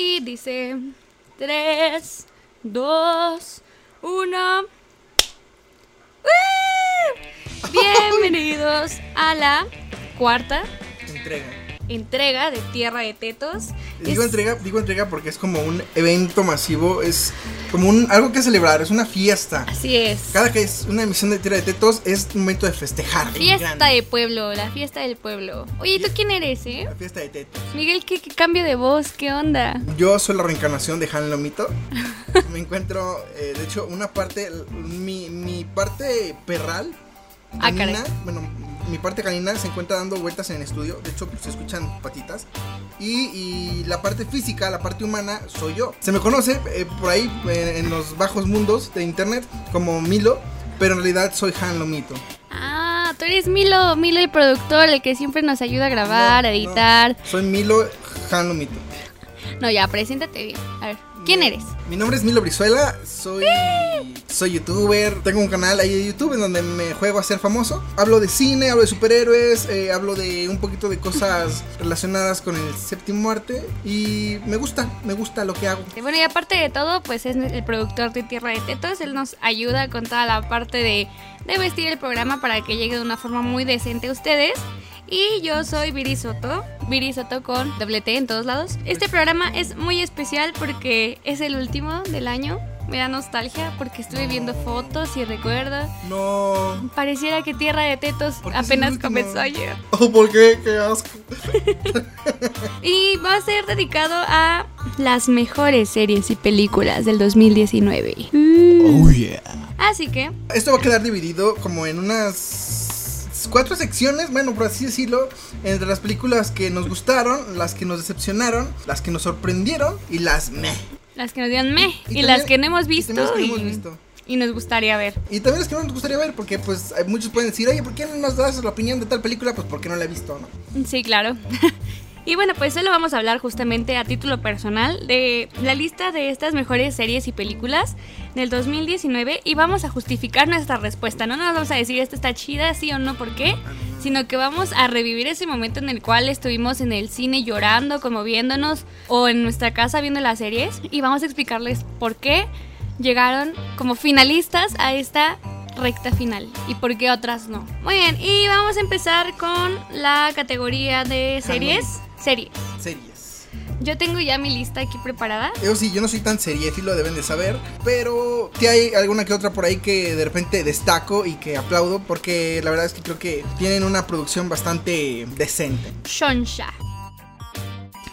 y dice 3, 2, 1. Bienvenidos a la cuarta Entrega. entrega de Tierra de Tetos. Digo entrega, digo entrega porque es como un evento masivo, es como un algo que celebrar, es una fiesta. Así es. Cada que es una emisión de Tierra de Tetos es un momento de festejar. Fiesta de pueblo, la fiesta del pueblo. Oye, ¿tú quién eres, eh? La fiesta de Tetos. Miguel, ¿qué, qué cambio de voz? ¿Qué onda? Yo soy la reencarnación de Han Lomito. Me encuentro, eh, de hecho, una parte, mi, mi parte perral, Ah, canina, bueno, mi parte canina se encuentra dando vueltas en el estudio. De hecho, pues, se escuchan patitas. Y, y la parte física, la parte humana, soy yo. Se me conoce eh, por ahí eh, en los bajos mundos de internet como Milo, pero en realidad soy Han Lomito. Ah, tú eres Milo, Milo el productor, el que siempre nos ayuda a grabar, a no, editar. soy Milo Han Lomito. No, ya, preséntate bien. A ver, ¿quién eres? Mi nombre es Milo Brizuela, soy, soy youtuber, tengo un canal ahí de YouTube en donde me juego a ser famoso. Hablo de cine, hablo de superhéroes, eh, hablo de un poquito de cosas relacionadas con el séptimo arte y me gusta, me gusta lo que hago. Bueno, y aparte de todo, pues es el productor de Tierra de Tetos. Él nos ayuda con toda la parte de, de vestir el programa para que llegue de una forma muy decente a ustedes. Y yo soy Viri Soto, Viri Soto con doble T en todos lados. Este programa es muy especial porque es el último del año. Me da nostalgia porque estuve viendo fotos y recuerdo. No. Pareciera que Tierra de Tetos ¿Por qué es el apenas comenzó ayer. Oh, ¿por qué? Qué asco. Y va a ser dedicado a las mejores series y películas del 2019. Oh, yeah. Así que Esto va a quedar dividido como en unas cuatro secciones, bueno, por así decirlo, entre las películas que nos gustaron, las que nos decepcionaron, las que nos sorprendieron y las meh. Las que nos dieron me y, también- las que no hemos y visto también las que y, no hemos visto. y nos gustaría ver. Y también las que no nos gustaría ver, porque pues muchos pueden decir, oye, ¿por qué no nos das la opinión de tal película? Pues porque no la he visto, ¿no? Sí, claro. y bueno, pues solo vamos a hablar justamente a título personal de la lista de estas mejores series y películas del 2019 y vamos a justificar nuestra respuesta. No nos vamos a decir esta está chida, sí o no, por qué, sino que vamos a revivir ese momento en el cual estuvimos en el cine llorando, conmoviéndonos o en nuestra casa viendo las series y vamos a explicarles por qué llegaron como finalistas a esta recta final y por qué otras no. Muy bien, y vamos a empezar con la categoría de series. Series. Series. Yo tengo ya mi lista aquí preparada. Yo sí, yo no soy tan seriéfilo, deben de saber, pero sí hay alguna que otra por ahí que de repente destaco y que aplaudo, porque la verdad es que creo que tienen una producción bastante decente. Shonsha.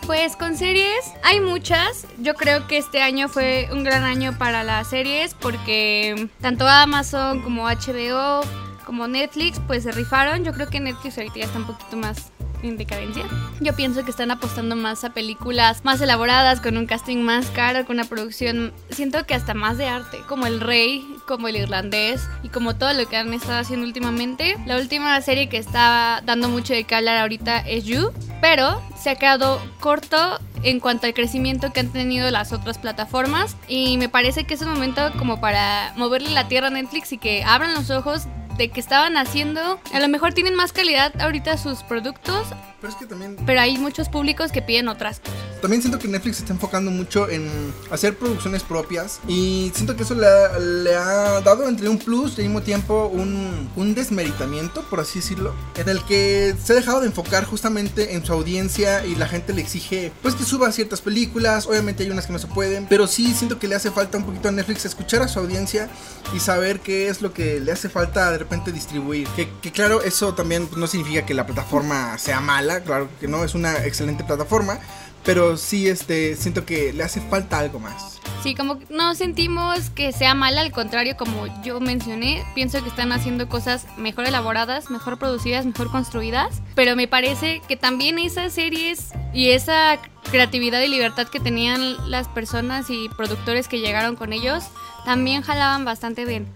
Pues con series hay muchas. Yo creo que este año fue un gran año para las series porque tanto Amazon como HBO como Netflix pues se rifaron. Yo creo que Netflix ahorita ya está un poquito más en decadencia. Yo pienso que están apostando más a películas más elaboradas, con un casting más caro, con una producción, siento que hasta más de arte, como El Rey, como El Irlandés y como todo lo que han estado haciendo últimamente. La última serie que está dando mucho de qué hablar ahorita es You, pero se ha quedado corto en cuanto al crecimiento que han tenido las otras plataformas y me parece que es un momento como para moverle la tierra a Netflix y que abran los ojos de que estaban haciendo. A lo mejor tienen más calidad ahorita sus productos, Pero es que también pero hay muchos públicos que piden otras cosas. También siento que Netflix se está enfocando mucho en hacer producciones propias y siento que eso le ha, le ha dado entre un plus y al mismo tiempo un, un desmeritamiento, por así decirlo, en el que se ha dejado de enfocar justamente en su audiencia y la gente le exige pues que suba ciertas películas, obviamente hay unas que no se pueden, pero sí siento que le hace falta un poquito a Netflix escuchar a su audiencia y saber qué es lo que le hace falta de repente distribuir. Que, que claro, eso también pues, no significa que la plataforma sea mala, claro que no, es una excelente plataforma. Pero sí, este, siento que le hace falta algo más. Sí, como no sentimos que sea mala, al contrario, como yo mencioné, pienso que están haciendo cosas mejor elaboradas, mejor producidas, mejor construidas, pero me parece que también esas series y esa creatividad y libertad que tenían las personas y productores que llegaron con ellos, también jalaban bastante bien.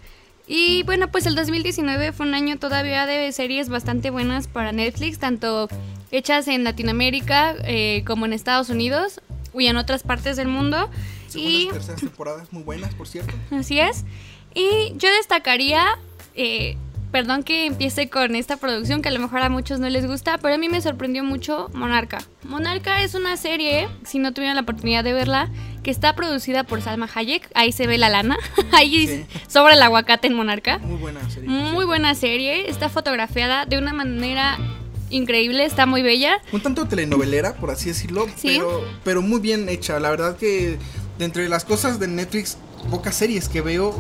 Y bueno, pues el 2019 fue un año todavía de series bastante buenas para Netflix, tanto hechas en Latinoamérica eh, como en Estados Unidos y en otras partes del mundo. Segundas Y terceras temporadas muy buenas, por cierto. Así es. Y yo destacaría eh, perdón que empiece con esta producción que a lo mejor a muchos no les gusta, pero a mí me sorprendió mucho Monarca. Monarca es una serie, si no tuvieron la oportunidad de verla, que está producida por Salma Hayek. Ahí se ve la lana. Ahí Sí. sobre el aguacate en Monarca. Muy buena serie. Muy buena serie. Está fotografiada de una manera increíble. Está muy bella. Un tanto telenovelera, por así decirlo, Sí. pero, pero muy bien hecha. La verdad que de entre las cosas de Netflix, pocas series que veo,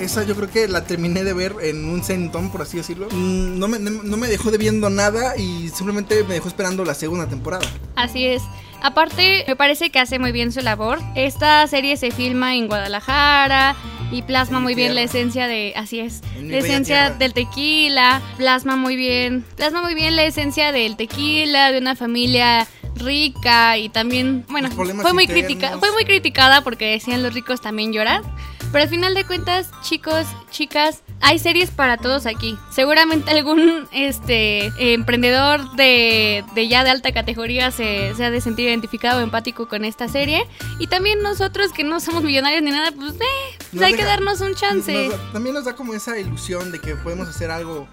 esa yo creo que la terminé de ver en un centón, por así decirlo. Mm, No me, no me dejó debiendo nada y simplemente me dejó esperando la segunda temporada. Así es. Aparte, me parece que hace muy bien su labor. Esta serie se filma en Guadalajara y plasma muy bien la esencia de, así es, la esencia del tequila, plasma muy bien, plasma muy bien la esencia del tequila, de una familia rica y también, bueno, fue muy crítica, fue muy criticada porque decían los ricos también lloran. Pero al final de cuentas, chicos, chicas, hay series para todos aquí. Seguramente algún este emprendedor de, de ya de alta categoría se, se ha de sentir identificado o empático con esta serie. Y también nosotros que no somos millonarios ni nada, pues, eh, pues hay que darnos un chance. Nos da- también nos da como esa ilusión de que podemos hacer algo,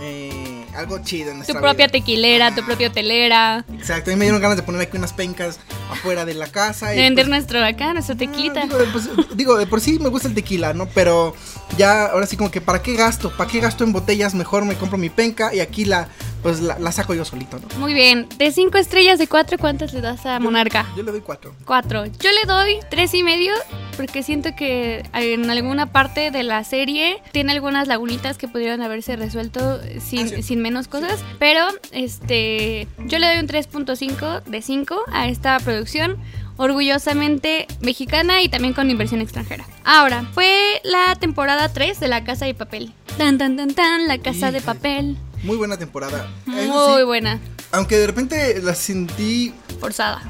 eh, algo chido en tu nuestra propia vida. tequilera, tu propia hotelera. Exacto, a mí me dieron ganas de poner aquí unas pencas afuera de la casa. De y, vender pues, nuestro acá, nuestro Ah, tequilita. digo, por, digo, de por sí me gusta el tequila, ¿no? Pero ya, ahora sí como que ¿para qué gasto? ¿Para qué gasto en botellas? Mejor me compro mi penca y aquí la, pues la, la saco yo solito, ¿no? Muy bien. De cinco estrellas de cuatro, ¿cuántas le das a Monarca? Yo le doy cuatro. Cuatro. Yo le doy tres y medio porque siento que en alguna parte de la serie tiene algunas lagunitas que pudieron haberse resuelto sin, Ah, sí. sin menos cosas. Pero este yo le doy un 3.5 de 5 a esta producción. Orgullosamente mexicana y también con inversión extranjera. Ahora, fue la temporada 3 de La Casa de Papel. Tan, tan, tan, tan, La Casa de. Papel. Muy buena temporada. Muy sí, buena. Aunque de repente la sentí Forzada.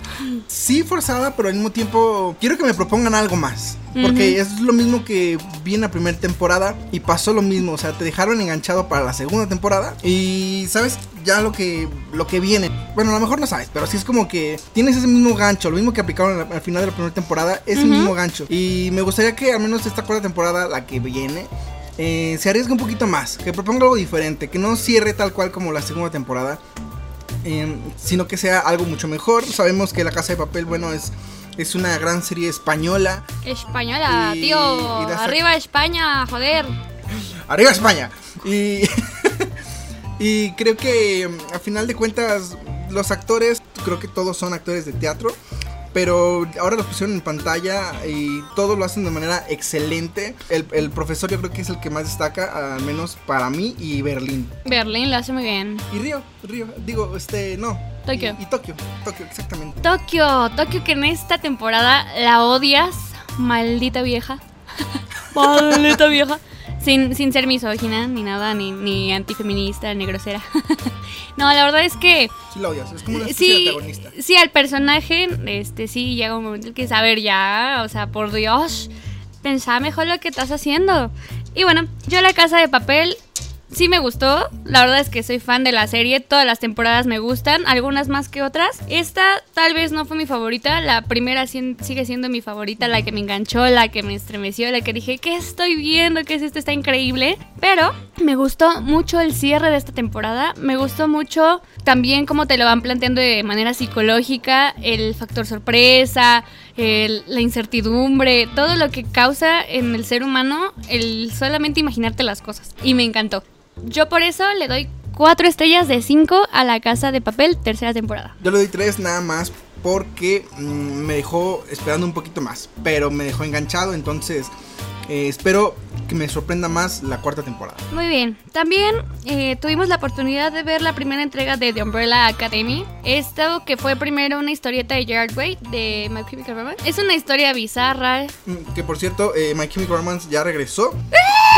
sí forzada, pero al mismo tiempo quiero que me propongan algo más. Porque es lo mismo que vi en la primera temporada y pasó lo mismo. O sea, te dejaron enganchado para la segunda temporada y sabes ya lo que, lo que viene. Bueno, a lo mejor no sabes, pero sí es como que tienes ese mismo gancho. Lo mismo que aplicaron al, al final de la primera temporada, es el mismo gancho. Y me gustaría que al menos esta cuarta temporada, la que viene, eh, se arriesgue un poquito más. Que proponga algo diferente. Que no cierre tal cual como la segunda temporada. Eh, sino que sea algo mucho mejor. Sabemos que La Casa de Papel, bueno, es, es una gran serie española. Española, Y- tío. y Arriba España, joder. ¡Arriba España! Y, y creo que mm, a final de cuentas los actores, creo que todos son actores de teatro. Pero ahora los pusieron en pantalla y todos lo hacen de manera excelente. El, el profesor yo creo que es el que más destaca, al menos para mí, y Berlín. Berlín lo hace muy bien. Y Río, Río, digo, este, no. Tokio. Y, y Tokio, Tokio, exactamente. Tokio, Tokio que en esta temporada la odias, maldita vieja. maldita vieja. Sin, sin ser misógina, ni nada, ni, ni antifeminista, ni grosera. no, la verdad es que Sí lo odias, es como una de sí, antagonista. sí, al personaje, este, sí, llega un momento en que saber ya, o sea, por Dios, pensá mejor lo que estás haciendo. Y bueno, yo la casa de papel sí me gustó, la verdad es que soy fan de la serie, todas las temporadas me gustan, algunas más que otras. Esta tal vez no fue mi favorita, la primera sigue siendo mi favorita, la que me enganchó, la que me estremeció, la que dije, ¿qué estoy viendo? ¿Qué es esto? Está increíble. Pero me gustó mucho el cierre de esta temporada, me gustó mucho también cómo te lo van planteando de manera psicológica, el factor sorpresa, la incertidumbre, todo lo que causa en el ser humano el solamente imaginarte las cosas. Y me encantó. Yo por eso le doy 4 estrellas de 5 a la casa de papel, tercera temporada. Yo le doy tres nada más porque mm, me dejó esperando un poquito más, pero me dejó enganchado, entonces eh, espero que me sorprenda más la cuarta temporada. Muy bien. También eh, tuvimos la oportunidad de ver la primera entrega de The Umbrella Academy. Esto que fue primero una historieta de Gerard Way de My Chemical Romance. Es una historia bizarra. Mm, Que por cierto, eh, My Chemical Romance ya regresó.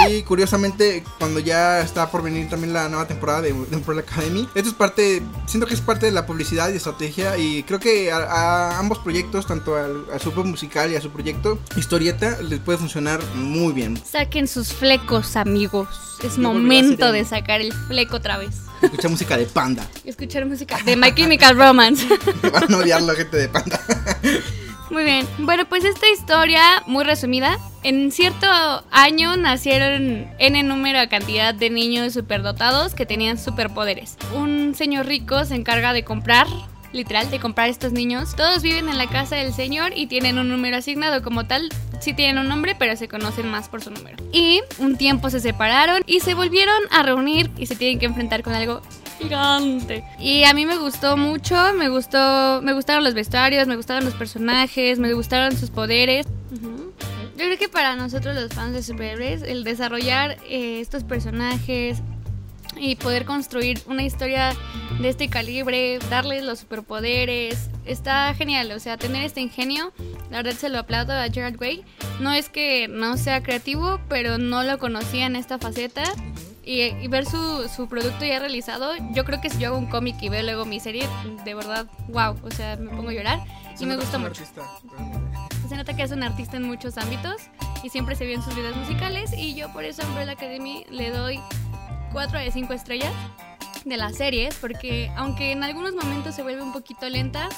Y curiosamente, cuando ya está por venir también la nueva temporada de, de Umbrella Academy, esto es parte, siento que es parte de la publicidad y estrategia. Y creo que a, a ambos proyectos, tanto al, a su musical y a su proyecto historieta, les puede funcionar muy bien. Saquen sus flecos, amigos. Es momento de sacar el fleco otra vez. Escucha música de Panda. Escuchar música de My Chemical Romance. Me van a odiar la gente de Panda. Muy bien. Bueno, pues esta historia, muy resumida, en cierto año nacieron n número de cantidad de niños superdotados que tenían superpoderes. Un señor rico se encarga de comprar literal, de comprar estos niños. Todos viven en la casa del señor y tienen un número asignado como tal. Sí tienen un nombre, pero se conocen más por su número. Y un tiempo se separaron y se volvieron a reunir y se tienen que enfrentar con algo gigante. Y a mí me gustó mucho, me gustó, me gustaron los vestuarios, me gustaron los personajes, me gustaron sus poderes. Yo creo que para nosotros los fans de superhéroes, el desarrollar eh, estos personajes, y poder construir una historia de este calibre, darles los superpoderes, está genial, o sea, tener este ingenio, la verdad se lo aplaudo a Gerard Way. No es que no sea creativo, pero no lo conocía en esta faceta. Y, ver su, su, producto ya realizado, yo creo que si yo hago un cómic y veo luego mi serie, de verdad, wow, o sea, me pongo a llorar y me gusta mucho. se nota que es un artista en muchos ámbitos y siempre se vio en sus videos musicales y yo por eso a Umbrella Academy le doy 4 de 5 estrellas de las series, porque aunque en algunos momentos se vuelve un poquito lenta,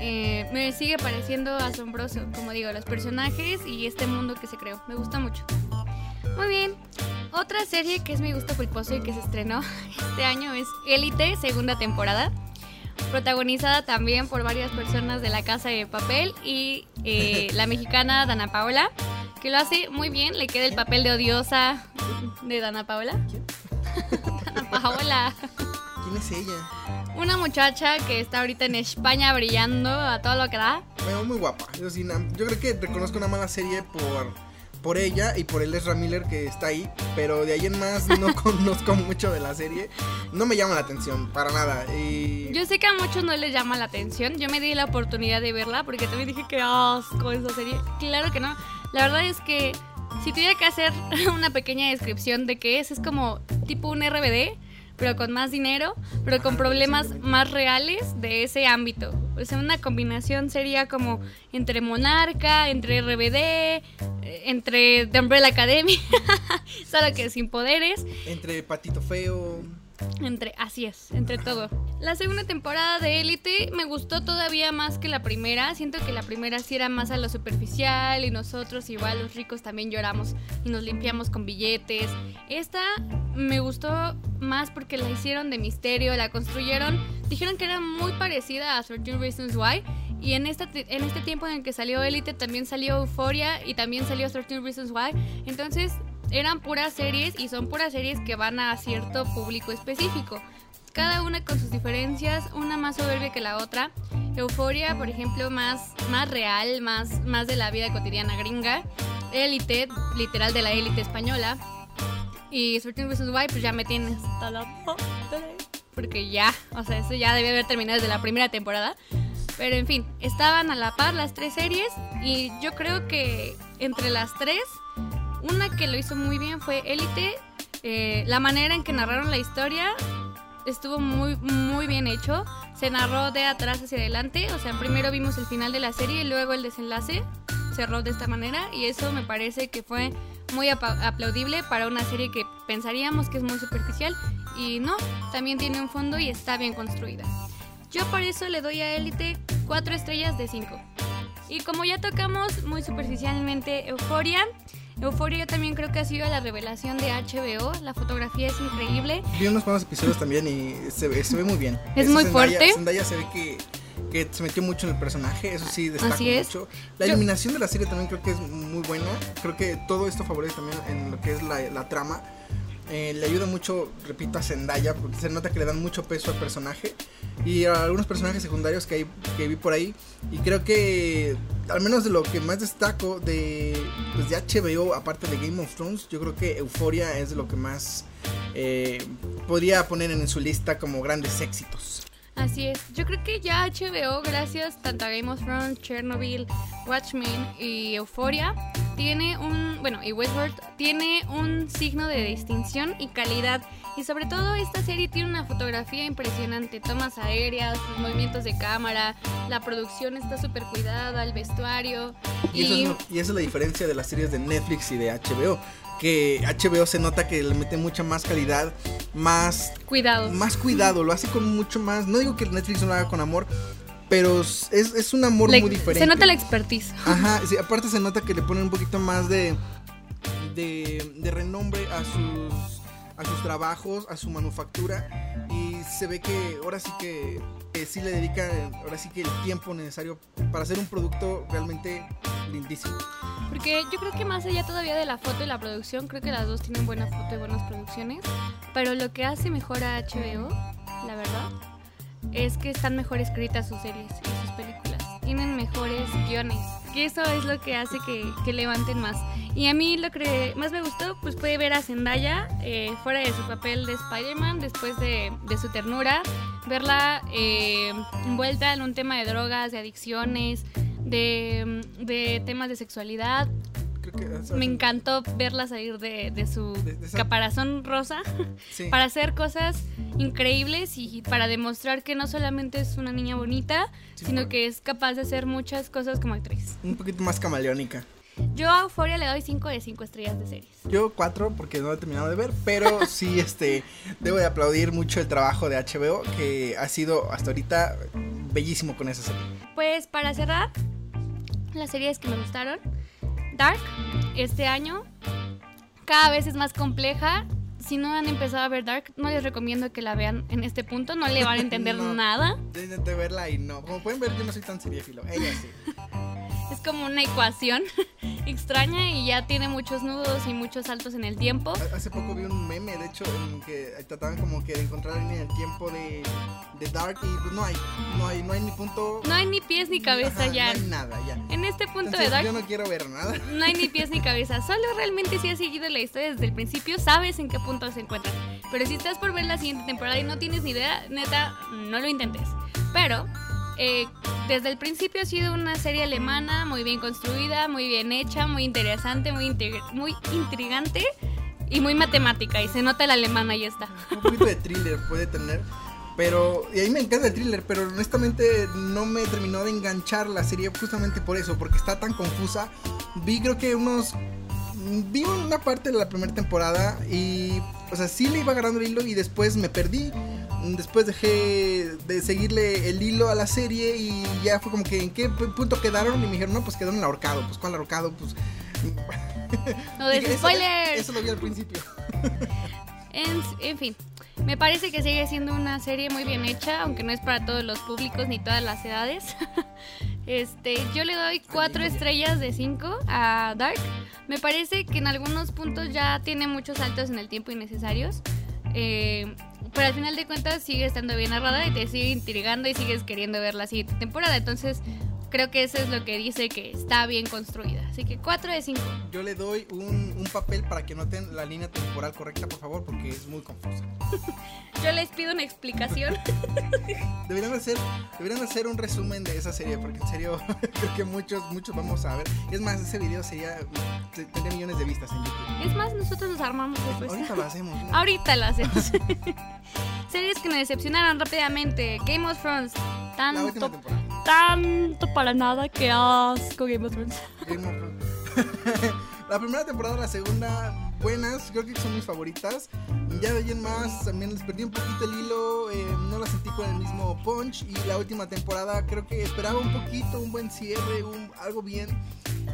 eh, me sigue pareciendo asombroso, como digo, los personajes y este mundo que se creó. Me gusta mucho. Muy bien. Otra serie que es mi gusto culposo y que se estrenó este año es Élite, segunda temporada. Protagonizada también por varias personas de la Casa de Papel y eh, la mexicana Dana Paola, que lo hace muy bien. Le queda el papel de odiosa de Dana Paola. Paola. ¿Quién es ella? Una muchacha que está ahorita en España brillando a todo lo que da. Bueno, muy guapa. Yo, yo creo que reconozco una mala serie por, por ella y por el Ezra Miller que está ahí. Pero de ahí en más no conozco mucho de la serie. No me llama la atención, para nada. Y... Yo sé que a muchos no les llama la atención. Yo me di la oportunidad de verla porque también dije que asco esa serie. Claro que no. La verdad es que si tuviera que hacer una pequeña descripción de qué es, es como tipo un RBD, pero con más dinero, pero con problemas más reales de ese ámbito. O sea, una combinación sería como entre Monarca, entre RBD, eh, entre The Umbrella Academy, solo que sin poderes. Entre Patito Feo. Entre, así es, entre todo. La segunda temporada de Élite me gustó todavía más que la primera. Siento que la primera sí era más a lo superficial y nosotros igual los ricos también lloramos y nos limpiamos con billetes. Esta me gustó más porque la hicieron de misterio, la construyeron. Dijeron que era muy parecida a 13 Reasons Why. Y en, esta, en este tiempo en el que salió Elite también salió Euphoria y también salió 13 Reasons Why. Entonces eran puras series y son puras series que van a cierto público específico. Cada una con sus diferencias, una más soberbia que la otra. Euforia, por ejemplo, más, más real, más, más de la vida cotidiana gringa. Élite, literal de la élite española. Y Certain Reasons Why, pues ya me tienes hasta la porque ya, o sea, eso ya debe haber terminado desde la primera temporada. Pero en fin, estaban a la par las tres series y yo creo que entre las tres una que lo hizo muy bien fue Élite. Eh, la manera en que narraron la historia estuvo muy, muy bien hecho. Se narró de atrás hacia adelante. O sea, primero vimos el final de la serie y luego el desenlace. Cerró de esta manera y eso me parece que fue muy aplaudible para una serie que pensaríamos que es muy superficial y no, también tiene un fondo y está bien construida. Yo por eso le doy a Élite 4 estrellas de 5. Y como ya tocamos muy superficialmente Euforia, Euforia yo también creo que ha sido la revelación de HBO. La fotografía es increíble. Vi unos cuantos episodios también y se ve, se ve muy bien. Es muy fuerte. Zendaya se ve que, que, se metió mucho en el personaje, eso sí destaca mucho. La iluminación de la serie también creo que es muy buena. Creo que todo esto favorece también en lo que es la, la trama. Eh, le ayuda mucho, repito, a Zendaya, porque se nota que le dan mucho peso al personaje y a algunos personajes secundarios que, hay, que vi por ahí. Y creo que, al menos de lo que más destaco de, pues de HBO, aparte de Game of Thrones, yo creo que Euphoria es lo que más eh, podría poner en su lista como grandes éxitos. Así es, yo creo que ya HBO, gracias tanto a Game of Thrones, Chernobyl, Watchmen y Euphoria, tiene un, bueno, y Westworld tiene un signo de distinción y calidad. Y sobre todo esta serie tiene una fotografía impresionante, tomas aéreas, los movimientos de cámara, la producción está súper cuidada, el vestuario. Y, y... Eso es, y esa es la diferencia de las series de Netflix y de HBO que HBO se nota que le mete mucha más calidad, más cuidado. Más cuidado, lo hace con mucho más. No digo que Netflix no lo haga con amor, pero es, es un amor muy diferente. Se nota la expertise. Ajá, sí, aparte se nota que le ponen un poquito más de, de, de renombre a sus, a sus trabajos, a su manufactura. Y se ve que ahora sí que, que sí le dedican, ahora sí que el tiempo necesario para hacer un producto realmente lindísimo. Porque yo creo que más allá todavía de la foto y la producción, creo que las dos tienen buena foto y buenas producciones. Pero lo que hace mejor a HBO, la verdad, es que están mejor escritas sus series y sus películas. Tienen mejores guiones. Y eso es lo que hace que, que levanten más. Y a mí lo que más me gustó, pues fue ver a Zendaya eh, fuera de su papel de Spider-Man, después de, de, su ternura, verla eh, envuelta en un tema de drogas, de adicciones, de, de temas de sexualidad, me encantó verla salir de, su caparazón rosa para hacer cosas increíbles y para demostrar que no solamente es una niña bonita, sino que es capaz de hacer muchas cosas como actriz. Un poquito más camaleónica. Yo a Euphoria le doy 5 de 5 estrellas de series. Yo 4 porque no he terminado de ver, pero sí este debo de aplaudir mucho el trabajo de HBO que ha sido hasta ahorita bellísimo con esa serie. Pues para cerrar, las series que me gustaron Dark este año cada vez es más compleja. Si no han empezado a ver Dark, no les recomiendo que la vean en este punto, no le van a entender nada. Yo intenté verla y no. Como pueden ver, yo no soy tan seriéfilo. Ella sí. Es como una ecuación extraña y ya tiene muchos nudos y muchos saltos en el tiempo. Hace poco vi un meme, de hecho, en que trataban como que de encontrar en el tiempo de, de Dark y pues no hay, no hay, no hay ni punto. No hay ni pies ni cabeza ya. No hay nada ya. En este punto de Dark. Yo no quiero ver nada. No hay ni pies ni cabeza. Solo realmente si has seguido la historia desde el principio, sabes en qué punto se encuentran. Pero si estás por ver la siguiente temporada y no tienes ni idea, neta, no lo intentes. Pero eh, desde el principio ha sido una serie alemana muy bien construida, muy bien hecha, muy interesante, muy, muy intrigante y muy matemática. Y se nota el alemán, ahí está. Un poquito de thriller puede tener. Pero, y ahí me encanta el thriller, pero honestamente no me terminó de enganchar la serie justamente por eso, porque está tan confusa. Vi creo que unos... Vi una parte de la primera temporada y, o sea, sí le iba agarrando el hilo y después me perdí después dejé de seguirle el hilo a la serie y ya fue como que en qué punto quedaron y me dijeron, no, pues quedaron en ahorcado. Pues ¿cuál ahorcado? Pues... No de spoiler. Eso, lo vi al principio. en, fin, me parece que sigue siendo una serie muy bien hecha, aunque no es para todos los públicos ni todas las edades. Este, yo le doy cuatro estrellas de 5 a Dark. Me parece que en algunos puntos ya tiene muchos saltos en el tiempo innecesarios. Eh, pero al final de cuentas sigue estando bien narrada y te sigue intrigando y sigues queriendo ver la siguiente temporada. Entonces, creo que eso es lo que dice que está bien construida. Así que 4 de 5. Yo le doy un, un, papel para que noten la línea temporal correcta, por favor, porque es muy confusa. Yo les pido una explicación. deberían, hacer, deberían hacer un resumen de esa serie, porque en serio creo que muchos, muchos vamos a ver. Es más, ese video sería tendría millones de vistas en YouTube. Es más, nosotros nos armamos después. Ahorita lo hacemos. ¿no? Ahorita lo hacemos. Series que me decepcionaron rápidamente. Game of Thrones. Tanto, tanto para nada que asco Game of Thrones. Game of Thrones. la primera temporada, la segunda, buenas, creo que son mis favoritas. Ya de más, también les perdí un poquito el hilo, eh, no la sentí con el mismo punch. Y la última temporada, creo que esperaba un poquito, un buen cierre, un, algo bien.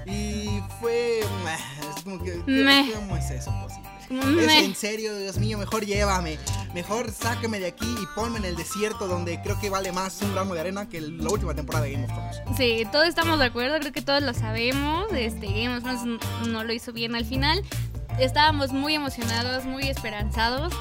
Y fue. Es como que. ¿Cómo es eso posible? Es en serio, Dios mío, mejor llévame. Mejor sáqueme de aquí y ponme en el desierto donde creo que vale más un gramo de arena que la última temporada de Game of Thrones. Sí, todos estamos de acuerdo, creo que todos lo sabemos. Este, Game of Thrones no lo hizo bien al final. Estábamos muy emocionados, muy esperanzados,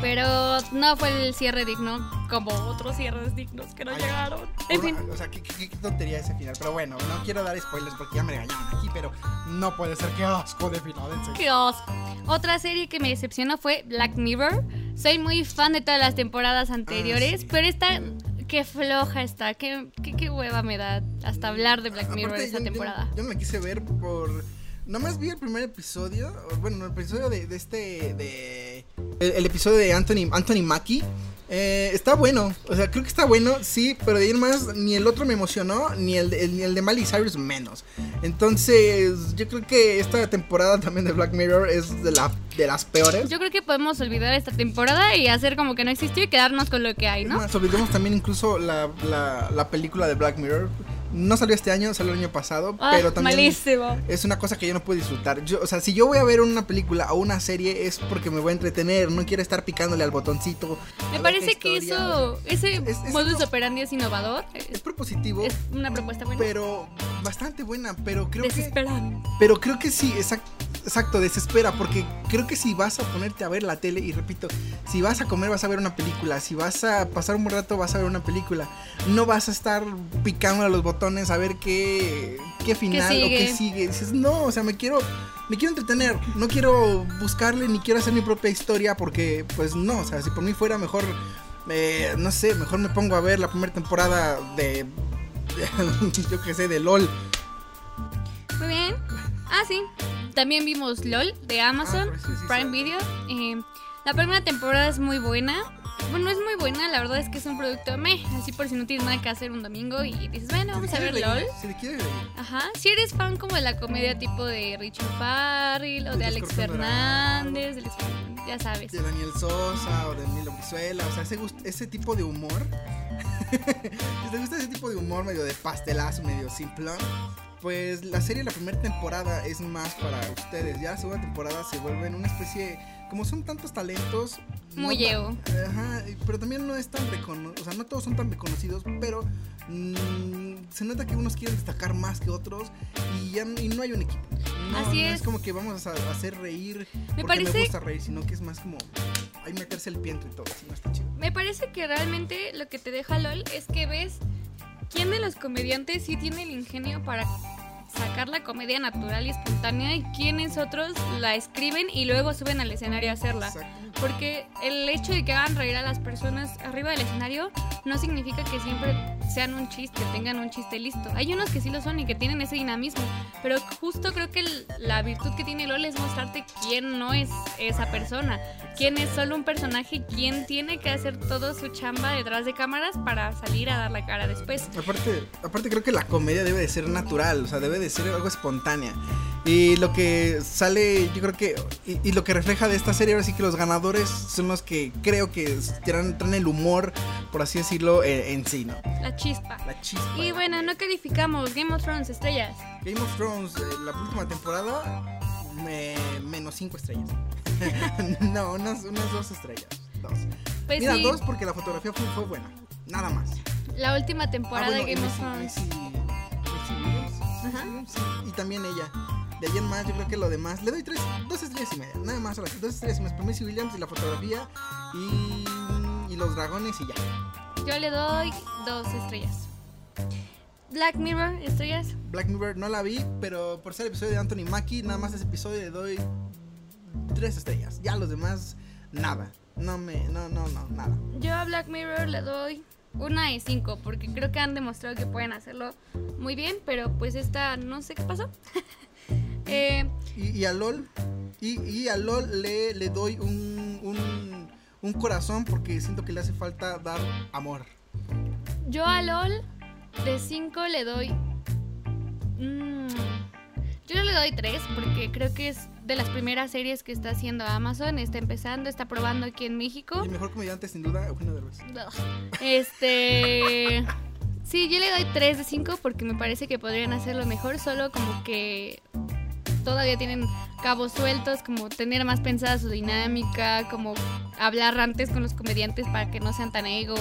pero no fue el cierre digno como otros cierres dignos que no llegaron. En fin. O sea, ¿qué, tontería ese final. Pero bueno, no quiero dar spoilers porque ya me regañaron aquí, pero no puede ser. Qué asco de final, en Qué asco. Otra serie que me decepcionó fue Black Mirror. Soy muy fan de todas las temporadas anteriores, ah, pero esta qué floja está, qué, qué, hueva me da hasta hablar de Black Mirror esta temporada. Yo, no me quise ver por... Nomás vi el primer episodio, bueno, el episodio de, de este, de el, el episodio de Anthony, Anthony Mackie. Eh, está bueno, o sea, creo que está bueno, sí, pero de ahí más ni el otro me emocionó, ni el de, ni el de Miley Cyrus menos. Entonces, yo creo que esta temporada también de Black Mirror es de, la, de las peores. Yo creo que podemos olvidar esta temporada y hacer como que no existió y quedarnos con lo que hay, ¿no? Más, olvidemos también incluso la, la, la película de Black Mirror. No salió este año, salió el año pasado, Ah, pero también malísimo. es una cosa que yo no puedo disfrutar. Yo, o sea, si yo voy a ver una película o una serie es porque me voy a entretener, no quiero estar picándole al botoncito. Me parece que eso, ese Es- es modus operandi es innovador. es propositivo, es una propuesta buena. pero bastante buena, pero creo que pero creo que sí, exact- exacto, desespera, porque creo que si vas a ponerte a ver la tele, y repito, si vas a comer vas a ver una película, si vas a pasar un buen rato vas a ver una película, no vas a estar picando a los botones a ver qué, qué final o qué sigue? sigue. Dices, no, o sea, me quiero, me quiero entretener, no quiero buscarle ni quiero hacer mi propia historia, porque pues no, o sea, si por mí fuera mejor, eh, no sé, mejor me pongo a ver la primera temporada de, yo qué sé, de LOL. Muy bien. Ah, sí. También vimos LOL de Amazon, Ah, sí, sí, Prime. Video. Eh, la primera temporada es muy buena. Bueno, es muy buena, la verdad es que es un producto meh, así por si no tienes nada que hacer un domingo y dices, bueno, vamos a ver LOL. Si le quieres. Ajá, si eres fan como de la comedia tipo de Richard Farrell o de Alex Fernández, del ya sabes. de Daniel Sosa o de Milo Brizuela, o sea, ese, ese tipo de humor. si te gusta ese tipo de humor medio de pastelazo, medio simplón, pues la serie la primera temporada es más para ustedes. Ya la segunda temporada se vuelve en una especie, como son tantos talentos. Muy Ego. Ajá, pero también no es tan reconocido, o sea, no todos son tan reconocidos, pero mm, se nota que unos quieren destacar más que otros y ya y no hay un equipo. No, Así no es. como que vamos a hacer reír Me parece- me gusta reír, sino que es más como hay meterse el piento y todo, así no está chido. Me parece que realmente lo que te deja LOL es que ves quién de los comediantes sí tiene el ingenio para sacar la comedia natural y espontánea y quiénes otros la escriben y luego suben al escenario a hacerla. Porque el hecho de que hagan reír a las personas arriba del escenario no significa que siempre sean un chiste, tengan un chiste listo. Hay unos que sí lo son y que tienen ese dinamismo, pero justo creo que la virtud que tiene LOL es mostrarte quién no es esa persona, quién es solo un personaje, quién tiene que hacer todo su chamba detrás de cámaras para salir a dar la cara después. Aparte, aparte creo que la comedia debe de ser natural, o sea, debe de ser algo espontánea. Y lo que sale, yo creo que, y, y lo que refleja de esta serie, ahora sí que los ganadores son los que creo que traen, traen el humor, por así decirlo, eh, en sí, ¿no? La chispa. La chispa. Y bueno, no calificamos Game of Thrones estrellas. Game of Thrones, eh, la última temporada, me- menos 5 estrellas. no, unas, unas dos estrellas. Dos. Pues Mira, sí, dos porque la fotografía fue, fue buena. Nada más. la última temporada Ah, bueno, de Game of Thrones. Macy- Macy Sí, y también ella. De ahí en más, yo creo que lo demás. Le doy tres, dos estrellas y media. Nada más, dos estrellas y. Por Williams y la fotografía. Y, y los dragones y ya. Yo le doy dos estrellas. Black Mirror, estrellas. Black Mirror no la vi, pero por ser el episodio de Anthony Mackie, nada más ese episodio le doy tres estrellas. Ya los demás, nada. No me, no, no, no, nada. Yo a Black Mirror le doy una de cinco porque creo que han demostrado que pueden hacerlo muy bien, pero pues esta no sé qué pasó. Eh, Y, y a LOL, y, y a LOL le, le doy un, un, un corazón porque siento que le hace falta dar amor. yo a LOL de 5 le doy... mm, yo le doy 3 porque creo que es de las primeras series que está haciendo Amazon. Está empezando, está probando aquí en México. Y el mejor comediante, sin duda, Eugenio Derbez. Este. Sí, yo le doy 3 de 5 porque me parece que podrían hacerlo mejor, solo como que todavía tienen cabos sueltos, como tener más pensada su dinámica, como hablar antes con los comediantes para que no sean tan ego,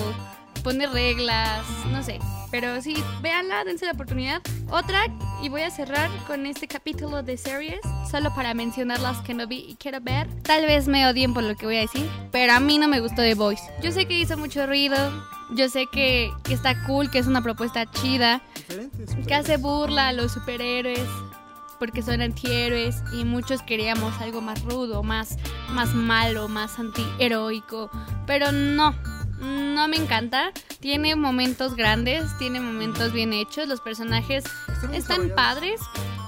poner reglas, no sé. Pero sí, véanla, dense la oportunidad. Otra, y voy a cerrar con este capítulo de series, solo para mencionar las que no vi y quiero ver. Tal vez me odien por lo que voy a decir, pero a mí no me gustó The Voice. Yo sé que hizo mucho ruido, yo sé que, que está cool, que es una propuesta chida, que hace burla a los superhéroes porque son antihéroes y muchos queríamos algo más rudo, más, más malo, más antiheroico, pero no, no me encanta. Tiene momentos grandes, tiene momentos bien hechos, los personajes Están padres,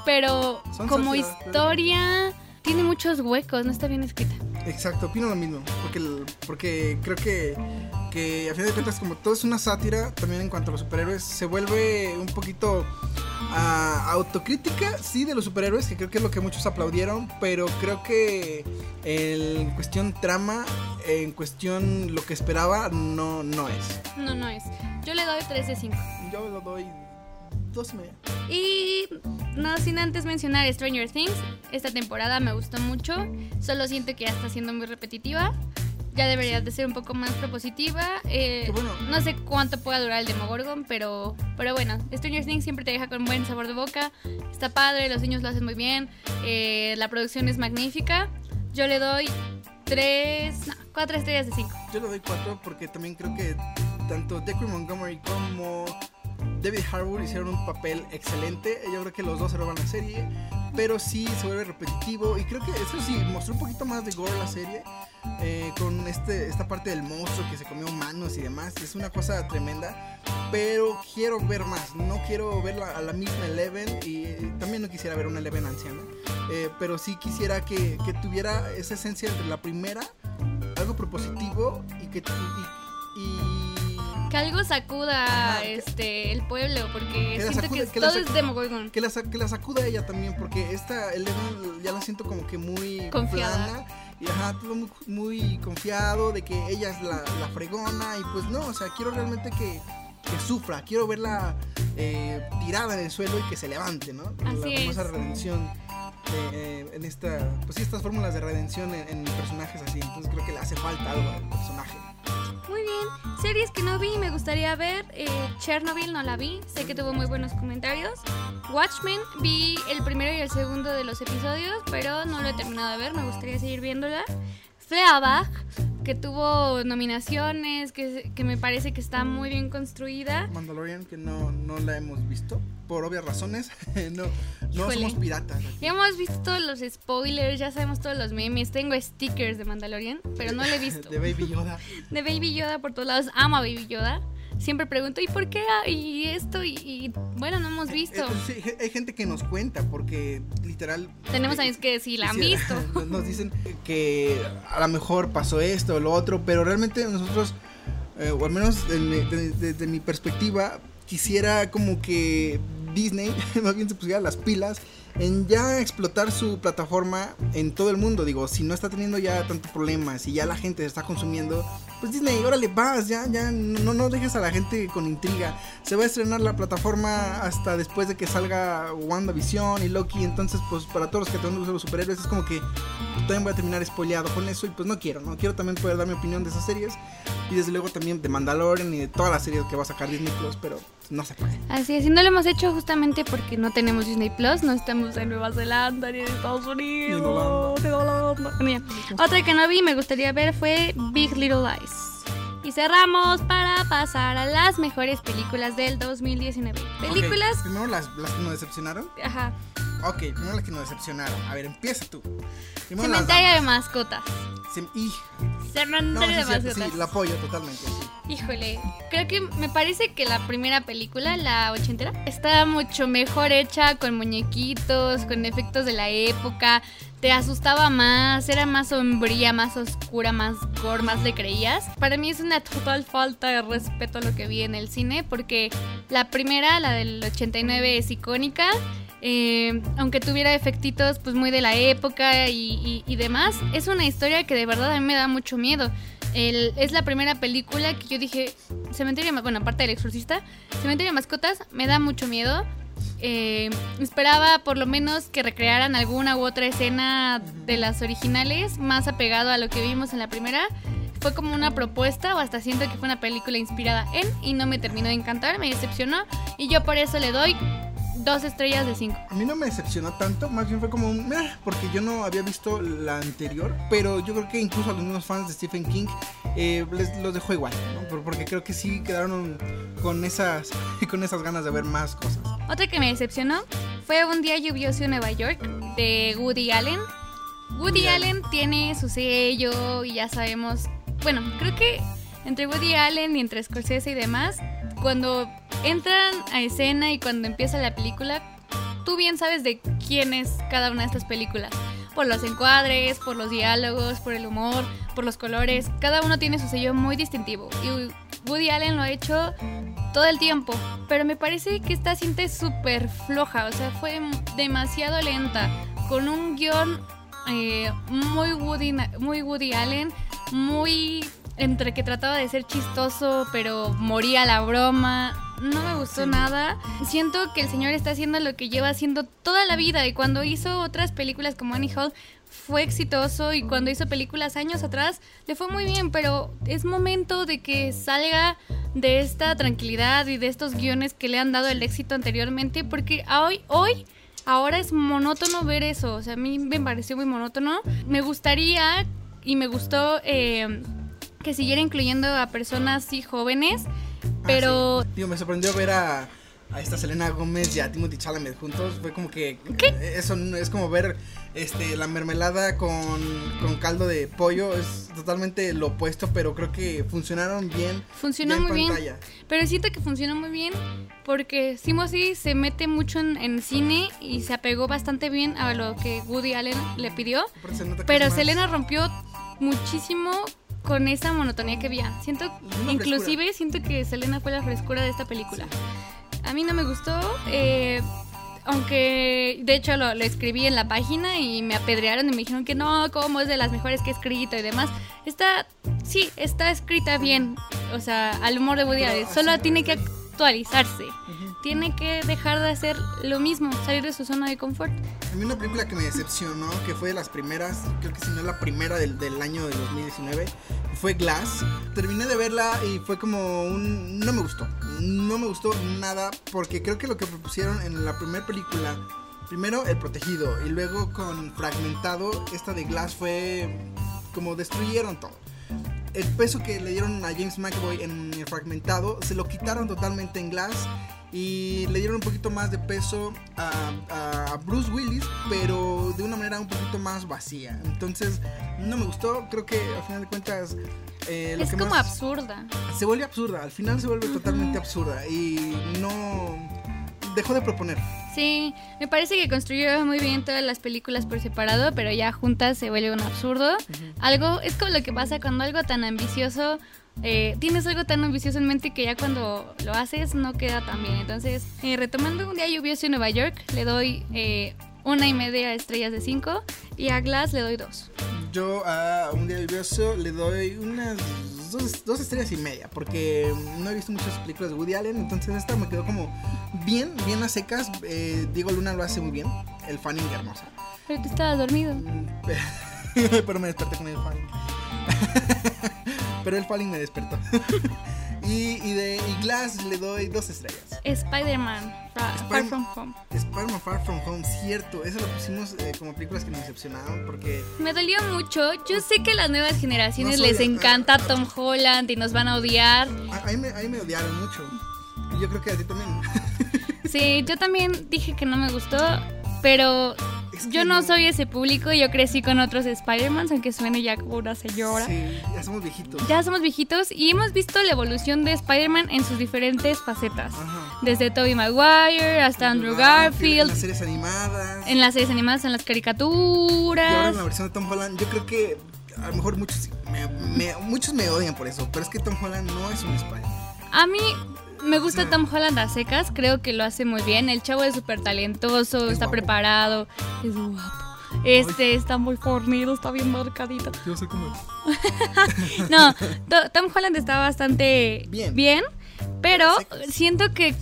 pero Son como pero- historia tiene muchos huecos, no está bien escrita. Exacto, opino lo mismo. Porque, porque creo que, que a fin de cuentas, como todo es una sátira, también en cuanto a los superhéroes, se vuelve un poquito ah, autocrítica, sí, de los superhéroes, que creo que es lo que muchos aplaudieron, pero creo que en cuestión trama, en cuestión lo que esperaba, no, no es. No, no es. Yo le doy 3 de 5. Yo le doy 2 y media. Y no sin antes mencionar Stranger Things, esta temporada me gustó mucho, solo siento que ya está siendo muy repetitiva. Ya debería de ser un poco más propositiva. Eh, bueno. No sé cuánto pueda durar el Demogorgon, pero, pero bueno, Stranger Things siempre te deja con buen sabor de boca. Está padre, los niños lo hacen muy bien. eh, la producción es magnífica. Yo le doy 3, no, 4 estrellas de 5. Yo le doy 4 porque también creo que tanto Declan Montgomery como David Harbour hicieron un papel excelente. Yo creo que los dos se roban la serie, pero sí se vuelve repetitivo. Y creo que eso sí, mostró un poquito más de gore la serie. eh, con este, esta parte del monstruo que se comió manos y demás. Es una cosa tremenda. Pero quiero ver más. No quiero ver la- a la misma Eleven. Y eh, también no quisiera ver una Eleven anciana. eh, pero sí quisiera que, que tuviera esa esencia entre la primera, algo propositivo y que. y- y- Que algo sacuda Ajá, este el pueblo, porque siento sacude- que, todo es Demogorgon. Que la, que la sacuda ella también, porque esta Eleven ya la siento como que muy Confiada. plana. Y ajá, todo muy, muy confiado de que ella es la, la fregona. Y pues no, o sea, quiero realmente que, que sufra. Quiero verla eh, tirada en el suelo y que se levante, ¿no? Así la famosa es. redención. de, eh, en esta, pues sí, estas fórmulas de redención en, en personajes así. Entonces creo que le hace falta algo al personaje. Muy bien. Series que no vi y me gustaría ver. eh, Chernobyl no la vi. Sé que tuvo muy buenos comentarios. Watchmen vi el primero y el segundo de los episodios, pero no lo he terminado de ver. Me gustaría seguir viéndola. Fleabag, que tuvo nominaciones, que, que me parece que está muy bien construida. Mandalorian, que no, no la hemos visto. Por obvias razones. no no Híjole. somos piratas. aquí. Ya hemos visto todos los spoilers, ya sabemos todos los memes. Tengo stickers de Mandalorian, pero no lo he visto. De Baby Yoda. de Baby Yoda por todos lados. Amo a Baby Yoda. Siempre pregunto, ¿y por qué? Y esto, y, y, bueno, no hemos visto. Sí, hay- gente que nos cuenta porque literal Tenemos eh, amigos que sí la han sí, visto. nos- dicen que a lo mejor pasó esto o lo otro, pero realmente nosotros, eh, o al menos desde- desde mi perspectiva, quisiera como que Disney más bien se pusiera las pilas en ya explotar su plataforma en todo el mundo. Digo, si no está teniendo ya tanto problema, si ya la gente está consumiendo, pues Disney, órale, vas, ya, ya, no, no dejes a la gente con intriga. Se va a estrenar la plataforma hasta después de que salga WandaVision y Loki, entonces pues para todos los que te gustan los superhéroes es como que también voy a terminar spoileado con eso y pues no quiero, ¿no? Quiero también poder dar mi opinión de esas series y desde luego también de Mandalorian y de todas las series que va a sacar Disney Plus, pero no se puede. Así es, y no lo hemos hecho justamente porque no tenemos Disney Plus, no estamos en Nueva Zelanda ni en Estados Unidos. Ni en Holanda. Mira, Otra que no vi y me gustaría ver fue Big Little Lies. Y cerramos para pasar a las mejores películas del 2019. Películas, Ok, primero las, las que nos decepcionaron. ajá, Ok, primero las que nos decepcionaron. A ver, empieza tú. Primero Cementerio de mascotas. Sem- y- no, Cementerio sí, de mascotas. sí, la apoyo totalmente. sí. Híjole, creo que me parece que la primera película, la ochentera, está mucho mejor hecha con muñequitos, con efectos de la época. Te asustaba más, era más sombría, más oscura, más gore, más le creías. Para mí es una total falta de respeto a lo que vi en el cine, porque la primera, la del 89, es icónica. Eh, aunque tuviera efectitos pues muy de la época y, y- y demás, es una historia que de verdad a mí me da mucho miedo. El- es la primera película que yo dije, Cementerio, bueno, aparte del exorcista, Cementerio de Mascotas, me da mucho miedo. Eh, esperaba por lo menos que recrearan alguna u otra escena de las originales, más apegado a lo que vimos en la primera. Fue como una propuesta, o hasta siento que fue una película inspirada en, y no me terminó de encantar, me decepcionó, y yo por eso le doy dos estrellas de cinco. A mí no me decepcionó tanto, más bien fue como un porque yo no había visto la anterior, pero yo creo que incluso a los mismos fans de Stephen King eh, les los dejó igual, ¿no? Por- Porque creo que sí quedaron con esas, con esas ganas de ver más cosas. Otra que me decepcionó fue Un día lluvioso en Nueva York de Woody Allen. Woody Woody Allen tiene su sello y ya sabemos, bueno, creo que entre Woody Allen y entre Scorsese y demás, cuando entran a escena y cuando empieza la película, tú bien sabes de quién es cada una de estas películas. por los encuadres, por los diálogos, por el humor, por los colores. Cada uno tiene su sello muy distintivo. Y Woody Allen lo ha hecho todo el tiempo. Pero me parece que esta cinta es súper floja. O sea, fue demasiado lenta. Con un guion eh, muy, Woody, muy Woody Allen. Muy entre que trataba de ser chistoso, pero moría la broma. No me gustó nada. Siento que el señor está haciendo lo que lleva haciendo toda la vida. Y cuando hizo otras películas como Annie Hall, fue exitoso. Y cuando hizo películas años atrás, le fue muy bien. Pero es momento de que salga de esta tranquilidad y de estos guiones que le han dado el éxito anteriormente. Porque hoy, hoy ahora es monótono ver eso. O sea, a mí me pareció muy monótono. Me gustaría y me gustó eh, que siguiera incluyendo a personas sí jóvenes, pero... Ah, Tío, me sorprendió ver a, a esta Selena Gómez y a Timothy Chalamet juntos. Fue como que... ¿Qué? Eso es como ver este, la mermelada con, con caldo de pollo. Es totalmente lo opuesto, pero creo que funcionaron bien. Funcionó muy bien. Pero siento que funcionó muy bien porque Simosy se mete mucho en, en, cine y se apegó bastante bien a lo que Woody Allen le pidió. Pero Selena rompió muchísimo con esa monotonía que había. Siento, inclusive siento que Selena fue la frescura de esta película. A mí no me gustó, eh, aunque de hecho lo, escribí en la página y me apedrearon y me dijeron que no, como es de las mejores que he escrito y demás. Está, sí, está escrita bien, o sea, al humor de Woody Allen. Solo tiene que actualizarse. Tiene que dejar de hacer lo mismo, salir de su zona de confort. A mí una película que me decepcionó, que fue de las primeras, creo que si no la primera del, del año de 2019, fue Glass. Terminé de verla y fue como un... No me gustó. No me gustó nada porque creo que lo que propusieron en la primera película, primero El Protegido y luego con Fragmentado, esta de Glass fue como destruyeron todo el peso que le dieron a James McAvoy en fragmentado se lo quitaron totalmente en Glass y le dieron un poquito más de peso a, a, Bruce Willis, pero de una manera un poquito más vacía. Entonces, no me gustó. Creo que al final de cuentas. Eh, lo es como absurda. Se vuelve absurda. Al final se vuelve totalmente absurda. Y no. Dejó de proponer. Sí, me parece que construyó muy bien todas las películas por separado, pero ya juntas se vuelve un absurdo. Algo, es como lo que pasa cuando algo tan ambicioso, eh, tienes algo tan ambicioso en mente que ya cuando lo haces no queda tan bien. Entonces, eh, retomando un día lluvioso en Nueva York, le doy eh, una y media estrellas de cinco y a Glass le doy dos. Yo a un día lluvioso le doy unas dos, estrellas y media, porque no he visto muchas películas de Woody Allen, entonces esta me quedó como bien, bien a secas. Eh, Diego Luna lo hace muy bien, el fanning hermosa. Pero tú estabas dormido. Pero me desperté con el fanning. Pero el fanning me despertó. Y, y, de y Glass le doy dos estrellas. Spider-Man Far From Home. Spider-Man Far From Home, cierto. Eso lo pusimos eh, como películas que nos decepcionaron porque... Me dolió mucho. Yo sé que a las nuevas generaciones les encanta Tom Holland y nos van a odiar. A, mí me, me odiaron mucho. Y yo creo que a ti también. sí, yo también dije que no me gustó, pero yo no, soy ese público, yo crecí con otros Spider-Man, aunque suene ya como una señora. Sí, ya somos viejitos. Ya somos viejitos y hemos visto la evolución de Spider-Man en sus diferentes facetas. Desde Tobey Maguire hasta Andrew Garfield, En las series animadas. En las series animadas, en las caricaturas. Y ahora en la versión de Tom Holland, yo creo que a lo mejor muchos me, muchos me odian por eso, pero es que Tom Holland no es un Spider-Man. A mí me gusta Tom Holland a secas, creo que lo hace muy bien. El chavo es súper talentoso, está preparado, es guapo. Este está muy fornido, está bien marcadito. Yo sé cómo no, Tom Holland está bastante bien, bien pero siento que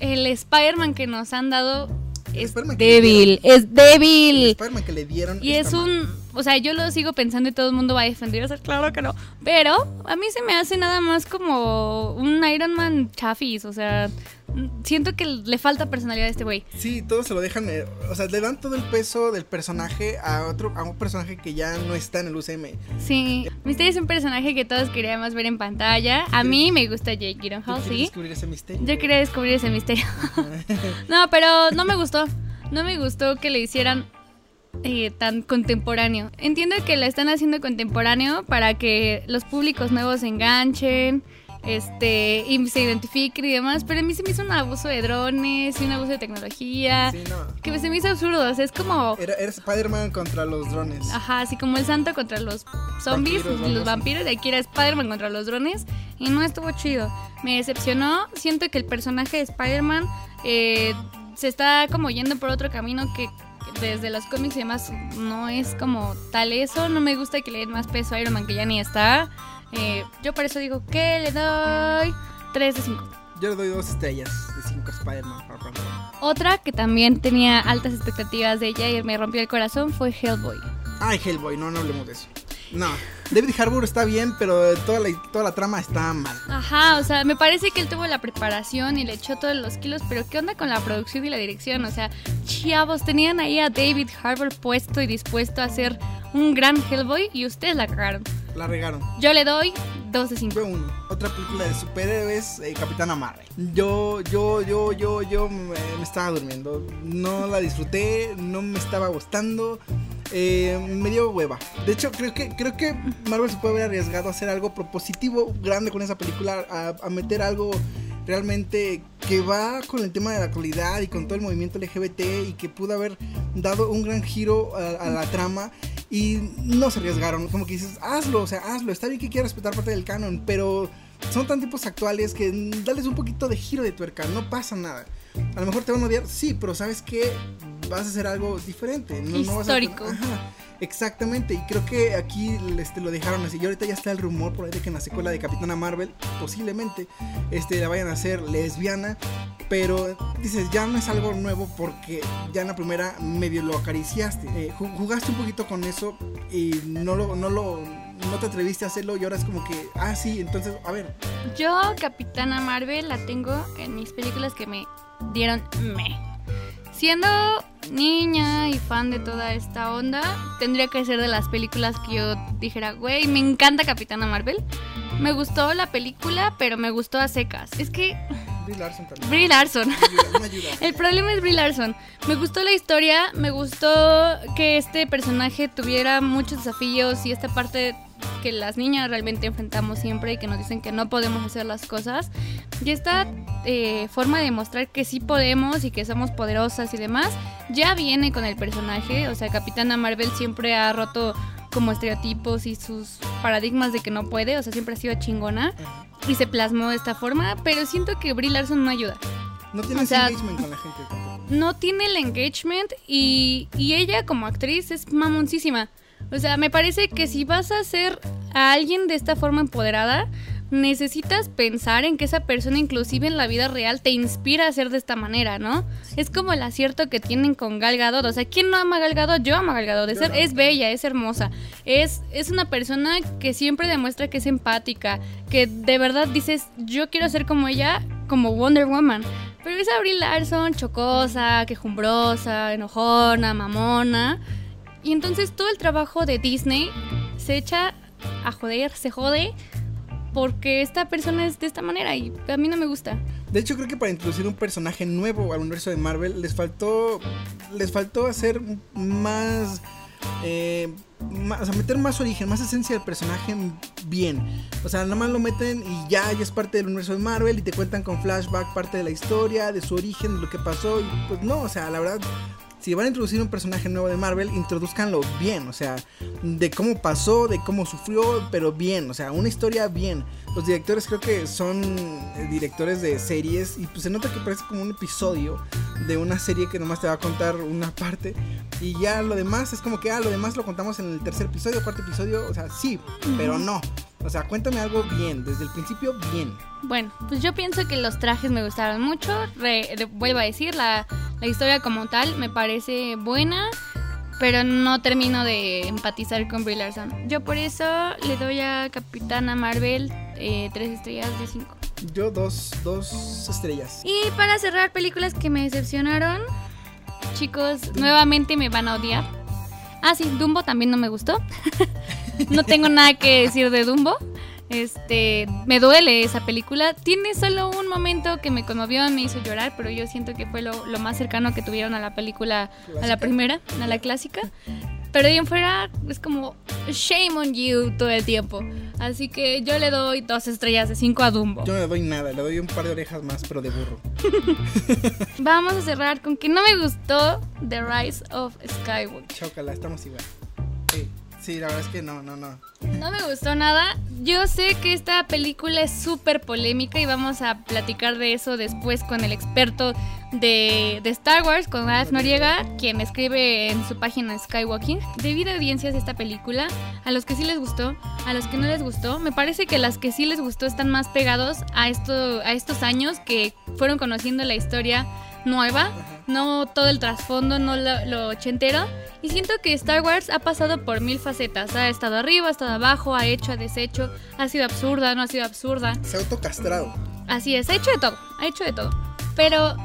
el Spider-Man que nos han dado es débil, es débil. que le dieron. Y es un, o sea, yo lo sigo pensando y todo el mundo va a defender, o claro que no. Pero a mí se me hace nada más como un Iron Man chafis, o sea, siento que le falta personalidad a este güey. Sí, todos se lo dejan, eh, o sea, le dan todo el peso del personaje a otro, a un personaje que ya no está en el UCM. Sí, Misterio es un personaje que todos queríamos ver en pantalla. A mí me gusta Jake Gyllenhaal, sí. descubrir ese misterio? Yo quería descubrir ese misterio. no, pero no me gustó. No me gustó que le hicieran eh, tan contemporáneo. Entiendo que la están haciendo contemporáneo para que los públicos nuevos se enganchen este, y se identifiquen y demás, pero a mí se me hizo un abuso de drones y un abuso de tecnología. Sí, no. Que se me hizo absurdo, o sea, es como... Era, era Spider-Man contra los drones. Ajá, así como el santo contra los zombies, Vampiros, los vampiros, de aquí era Spider-Man contra los drones, y no estuvo chido. Me decepcionó, siento que el personaje de Spider-Man eh, se está como yendo por otro camino que desde los cómics y demás no es como tal eso, no me gusta que le den más peso a Iron Man que ya ni está. Eh, yo por eso digo que le doy 3 de 5. Yo le doy dos estrellas de cinco a Spider-Man. Otra que también tenía altas expectativas de ella y me rompió el corazón fue Hellboy. Ay, Hellboy, no, no hablemos de eso. No, David Harbour está bien, pero toda la, toda la trama está mal. Ajá, o sea, me parece que él tuvo la preparación y le echó todos los kilos, pero ¿qué onda con la producción y la dirección? O sea, chavos, tenían ahí a David Harbour puesto y dispuesto a hacer un gran Hellboy y ustedes la cagaron. La regaron. Yo le doy 2 de 5. Fue uno. Otra película de superhéroes, eh, Capitana Marvel. Yo, yo, yo, yo, yo me, me estaba durmiendo. No la disfruté, no me estaba gustando. Eh, me dio hueva. De hecho, creo que, creo que Marvel se puede haber arriesgado a hacer algo propositivo grande con esa película, a, meter algo realmente que va con el tema de la actualidad y con todo el movimiento LGBT y que pudo haber dado un gran giro a, a la trama y no se arriesgaron. Como que dices, hazlo, o sea, hazlo. Está bien que quieras respetar parte del canon, pero son tan tipos actuales que dales un poquito de giro de tuerca, no pasa nada. A lo mejor te van a odiar, sí, pero sabes que vas a hacer algo diferente. No, no vas a- Histórico. Ajá, exactamente, y creo que aquí este, lo dejaron así. Y ahorita ya está el rumor por ahí de que en la secuela de Capitana Marvel, posiblemente, este, la vayan a hacer lesbiana. Pero dices, ya no es algo nuevo porque ya en la primera medio lo acariciaste. Eh, ju- jugaste un poquito con eso y no lo, no lo, no te atreviste a hacerlo y ahora es como que, ah, sí, entonces, a ver, Yo, Capitana Marvel, la tengo en mis películas que me dieron me. Siendo niña y fan de toda esta onda, tendría que ser de las películas que yo dijera, güey, me encanta Capitana Marvel. Me gustó la película, pero me gustó a secas. Es que Brie Larson también. Brie Larson. Ayuda, ayuda. El problema es Brie Larson. Me gustó la historia, me gustó que este personaje tuviera muchos desafíos y esta parte que las niñas realmente enfrentamos siempre y que nos dicen que no podemos hacer las cosas. Y esta eh, forma de mostrar que sí podemos y que somos poderosas y demás, ya viene con el personaje. O sea, Capitana Marvel siempre ha roto como estereotipos y sus paradigmas de que no puede, o sea, siempre ha sido chingona y se plasmó de esta forma, pero siento que Brie Larson no ayuda No o sea, engagement con la gente no tiene el engagement y, y ella como actriz es mamoncísima. O sea, me parece que si vas a hacer a alguien de esta forma empoderada, necesitas pensar en que esa persona inclusive en la vida real te inspira a ser de esta manera, ¿no? Es como el acierto que tienen con Gal Gadot. O sea, ¿quién no ama a Gal Gadot? Yo amo a Gal Gadot. Es, no. es bella, es hermosa. Es, es una persona que siempre demuestra que es empática, que de verdad dices, yo quiero ser como ella, como Wonder Woman. Pero esa Brie Larson, chocosa, quejumbrosa, enojona, mamona. Y entonces todo el trabajo de Disney se echa a joder, se jode, porque esta persona es de esta manera y a mí no me gusta. De hecho, creo que para introducir un personaje nuevo al universo de Marvel les faltó les faltó hacer más eh, o sea, meter más origen, más esencia del personaje bien. O sea, nada más lo meten y ya, ya es parte del universo de Marvel y te cuentan con flashback parte de la historia, de su origen, de lo que pasó. Pues no, o sea, la verdad, si van a introducir un personaje nuevo de Marvel, introduzcanlo bien, o sea, de cómo pasó, de cómo sufrió, pero bien, o sea, una historia bien. Los directores creo que son eh, directores de series y pues se nota que parece como un episodio de una serie que nomás te va a contar una parte y ya lo demás es como que, ah, lo demás lo contamos en el tercer episodio, cuarto episodio, o sea, sí, pero no. O sea, cuéntame algo bien, desde el principio bien. Bueno, pues yo pienso que los trajes me gustaron mucho. Re- vuelvo a decir, la, la historia como tal me parece buena, pero no termino de empatizar con Brie Larson. Yo por eso le doy a Capitana Marvel eh, tres estrellas de cinco. Yo dos, dos estrellas. Y para cerrar películas que me decepcionaron, chicos, nuevamente me van a odiar. Ah, sí, Dumbo también no me gustó. no tengo nada que decir de Dumbo. Este, me duele esa película. Tiene solo un momento que me conmovió, me hizo llorar, pero yo siento que fue lo, lo más cercano que tuvieron a la película, a la primera, a la clásica. Pero de en fuera es como shame on you todo el tiempo. Así que yo le doy dos estrellas de cinco a Dumbo. Yo no le doy nada, le doy un par de orejas más, pero de burro. Vamos a cerrar con que no me gustó The Rise of Skywalker. Chócala, estamos igual. Sí, la verdad es que no, no, no. No me gustó nada. Yo sé que esta película es súper polémica y vamos a platicar de eso después con el experto de, Star Wars, con Alf Noriega, quien escribe en su página Skywalking. Debido a audiencias de esta película, a los que sí les gustó, a los que no les gustó, me parece que las que sí les gustó están más pegados a estos años que fueron conociendo la historia nueva, no todo el trasfondo, no lo, lo ochentero. Y siento que Star Wars ha pasado por mil facetas. Ha estado arriba, ha estado abajo, ha hecho, ha deshecho, ha sido absurda, no ha sido absurda. Se ha autocastrado. Así es, ha hecho de todo, ha hecho de todo. Pero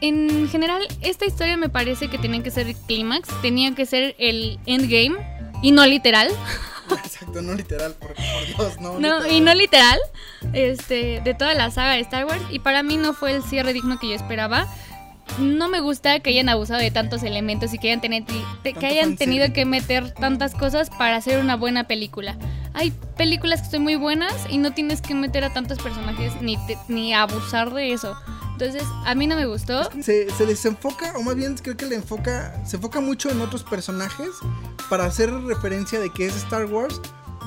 en general, esta historia me parece que tenía que ser el clímax, tenía que ser el endgame y no literal. Exacto, no literal, por, por Dios, no. No, literal. y no literal, este, de toda la saga de Star Wars. Y para mí no fue el cierre digno que yo esperaba. No me gusta que hayan abusado de tantos elementos y que hayan, que tenido que meter tantas cosas para hacer una buena película. Hay películas que son muy buenas y no tienes que meter a tantos personajes ni, te- ni abusar de eso. Entonces, a mí no me gustó. Se, se desenfoca, o más bien creo que le enfoca, se enfoca mucho en otros personajes para hacer referencia de que es Star Wars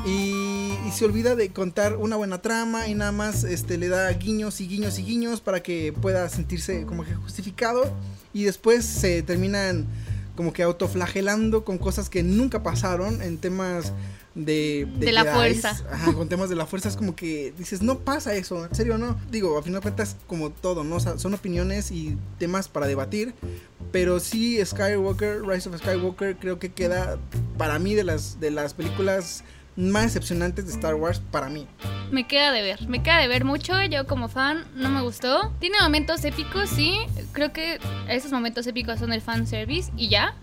y, y se olvida de contar una buena trama y nada más este, le da guiños y guiños y guiños para que pueda sentirse como que justificado y después se terminan como que autoflagelando con cosas que nunca pasaron en temas de, De la Jedis. fuerza. Ajá, con temas de la fuerza es como que dices, no pasa eso, en serio no. Digo, a fin de cuentas, como todo, ¿no? O sea, son opiniones y temas para debatir. Pero sí, Skywalker, Rise of Skywalker, creo que queda para mí de las, de las películas más decepcionantes de Star Wars, para mí. Me queda de ver, me queda de ver mucho. Yo como fan no me gustó. Tiene momentos épicos, sí. Creo que esos momentos épicos son el fan service y ya.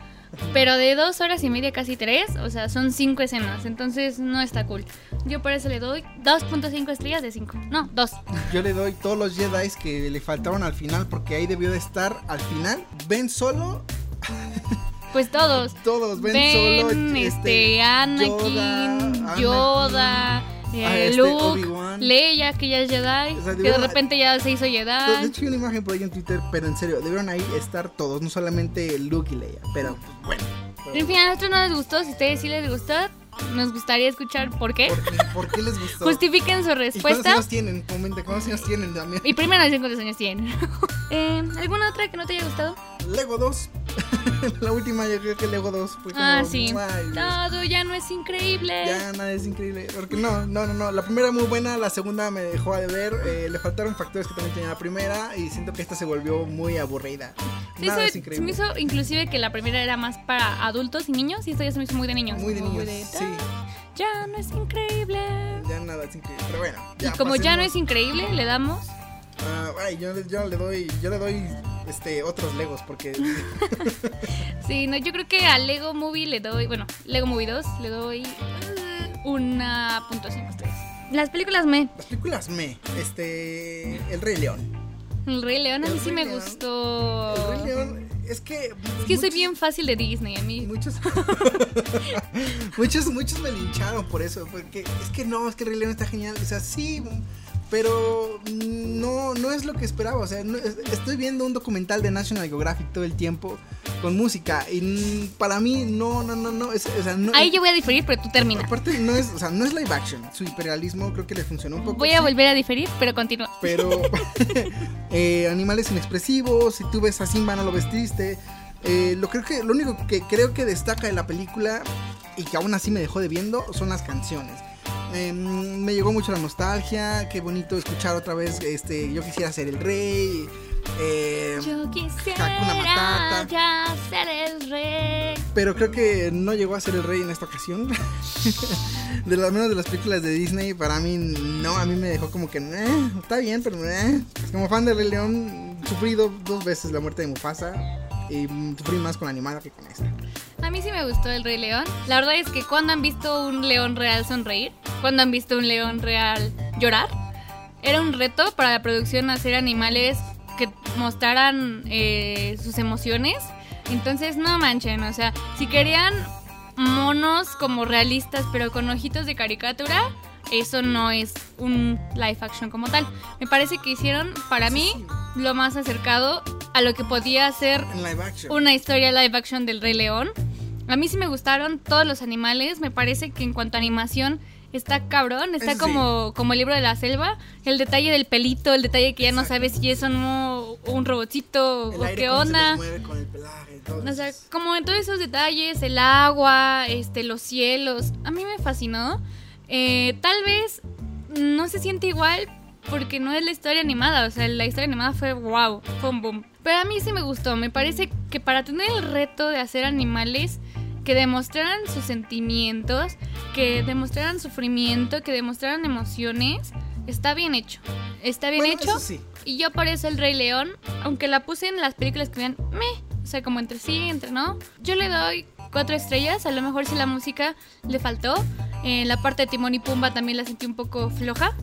Pero de dos horas y media, casi tres, o sea, son cinco escenas. Entonces no está cool. Yo por eso le doy 2.5 estrellas de 5. No, 2. Yo le doy todos los Jedi que le faltaron al final, porque ahí debió de estar al final. Ven solo, Pues todos. todos, ven, Ben, solo. este, Anakin, Yoda, Yoda, eh, Ah, este, Luke. Leia, que ya es Jedi, O sea, que de repente ya se hizo De Jedi. hecho, hay una imagen por ahí en Twitter, pero en serio, debieron ahí estar todos, no solamente Luke y Leia. Pero pues, bueno. En fin, a nosotros no nos gustó. Si a ustedes sí les gustó, nos gustaría escuchar por qué. ¿Por qué, por qué les gustó? Justifiquen su ¿Y cuántos respuesta. años tienen? Comenten, ¿cuántos años tienen también? Y primero dicen cuántos años tienen. Eh, ¿Alguna otra que no te haya gustado? Lego 2. la última yo creo que Lego 2 fue como... Ah, sí. ay. Todo ya no es increíble. Ya, nada, es increíble. Porque no, no, no, no. La primera muy buena, la segunda me dejó a deber. eh, le faltaron factores que también tenía la primera. Y siento que esta se volvió muy aburrida. Sí, Nada es se me increíble. hizo inclusive que la primera era más para adultos y niños y esta ya se me hizo muy de niños. Muy de niños. Sí, Ya no es increíble. ya nada es increíble. Pero bueno, Y ya. como ya no es increíble, le damos Ah, ay, yo, le- yo le doy, yo le doy este otros Legos porque Sí, no, yo creo que a Lego Movie le doy, bueno, Lego Movie 2 le doy eh, una punto cinco estrellas. Las películas me, las películas me, este, El Rey León. El Rey León a mí sí Rey me León. gustto. El Rey León es que Es que soy bien fácil de Disney, a mí. Muchos, muchos, muchos me lincharon por eso, porque es que no, es que el Rey León está genial, o sea, sí, pero no, no es lo que esperaba, o sea, no- es- estoy viendo un documental de National Geographic todo el tiempo con música y para mí no, no, no, no, es, o sea, no, Ahí yo voy a diferir, pero tú termina. aparte no es, o sea, no es live action, su hiperrealismo creo que le funcionó un poco. Voy a sí, volver a diferir, pero continúa. pero eh, animales inexpresivos, si tú ves a Simba no lo ves triste. Eh, lo creo que lo único que creo que destaca de la película y que aún así me dejó de viendo son las canciones. Eh, me llegó mucho la nostalgia, qué bonito escuchar otra vez este yo quisiera ser el rey. eh, Yo quisiera ya ser el rey. pero creo que no llegó a ser el rey en esta ocasión. de las menos de las películas de Disney, para mí no, a mí me dejó como que "Eh, está bien, pero eh". como fan de Rey León sufrí do- dos veces la muerte de Mufasa y sufrí más con la animada que con esta. A mí sí me gustó el Rey León. La verdad es que cuando han visto un león real sonreír, cuando han visto un león real llorar, era un reto para la producción hacer animales que mostraran eh, sus emociones. Entonces, no manchen, o sea, si querían monos como realistas pero con ojitos de caricatura, eso no es un live action como tal. Me parece que hicieron, para mí, lo más acercado a lo que podía ser una historia live action del Rey León. A mí sí me gustaron todos los animales. Me parece que en cuanto a animación está cabrón. Está sí. como, como el libro de la selva. El detalle del pelito, el detalle que ya no sabes si es o no un robotcito El o aire qué cómo se onda. mueve con el pelaje, O sea, como en todos esos detalles, el agua, este, los cielos, a mí me fascinó. Eh, tal vez no se siente igual porque no es la historia animada, o sea, la historia animada fue wow, fue un boom. Pero a mí sí me gustó, me parece que para tener el reto de hacer animales que demostraran sus sentimientos, que demostraran sufrimiento, que demostraran emociones, está bien hecho. Está bien Bueno, hecho. eso sí. Y yo por eso el Rey León, aunque la puse en las películas que me, o sea, como entre sí, entre no, yo le doy cuatro estrellas. A lo mejor si la música le faltó. Eh, la parte de Timón y Pumba también la sentí un poco floja.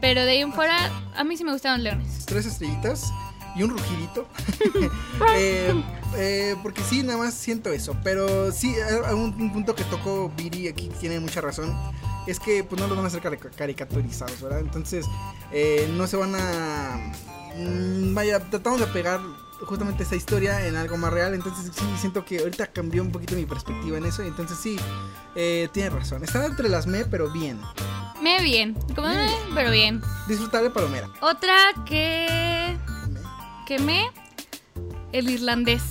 Pero de ahí en fuera, a mí sí me gustaron leones. Tres estrellitas y un rugidito. Eh, eh, porque sí, nada más siento eso. Pero sí, un, un punto que tocó Viri aquí tiene mucha razón. Es que pues no los van a hacer carica- caricaturizados, ¿verdad? Entonces eh, no se van a... mm, vaya, tratamos de pegar justamente esa historia en algo más real. Entonces sí, siento que ahorita cambió un poquito mi perspectiva en eso. Entonces sí, eh, tiene razón. Está entre las me, pero bien. Me bien, como Bien. me, pero bien. Disfrutable palomera. Otra que. Me. que me. El irlandés.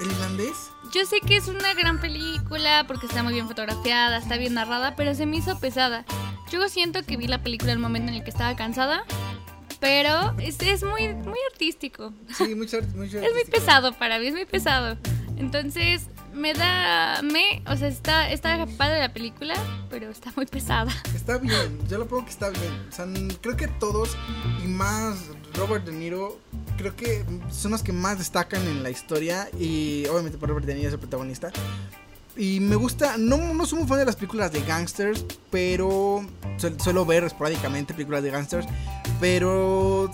¿El irlandés? Yo sé que es una gran película porque está muy bien fotografiada, está bien narrada, pero se me hizo pesada. Yo siento que vi la película el momento en el que estaba cansada, pero es, es muy, muy artístico. Sí, mucho, mucho Es muy pesado para mí, es muy pesado. Entonces me da, me, o sea, está, está padre la película, pero está muy pesada. Está bien, yo lo pongo que está bien. O sea, creo que todos, y más Robert De Niro, creo que son los que más destacan en la historia. Y obviamente por Robert De Niro es el protagonista. Y me gusta, no, no soy muy fan de las películas de gangsters, pero su- suelo ver esporádicamente películas de gangsters. Pero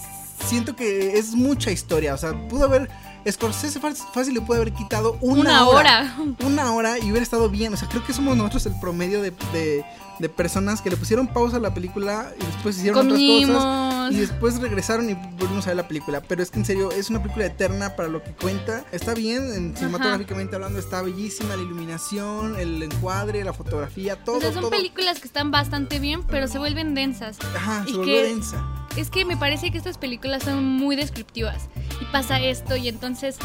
siento que es mucha historia. O sea, pudo haber. Scorsese fácil, le puede haber quitado una, Una hora. Una hora y hubiera estado bien. O sea, creo que somos nosotros el promedio de, de- de personas que le pusieron pausa a la película y después hicieron otras cosas. Y después regresaron y volvimos a ver la película. Pero es que en serio, es una película eterna para lo que cuenta. Está bien, en- cinematográficamente hablando, está bellísima la iluminación, el encuadre, la fotografía, todo. O sea, son todo. películas que están bastante bien, pero se vuelven densas. Ajá, y se que- densa. Es que me parece que estas películas son muy descriptivas. Y pasa esto y entonces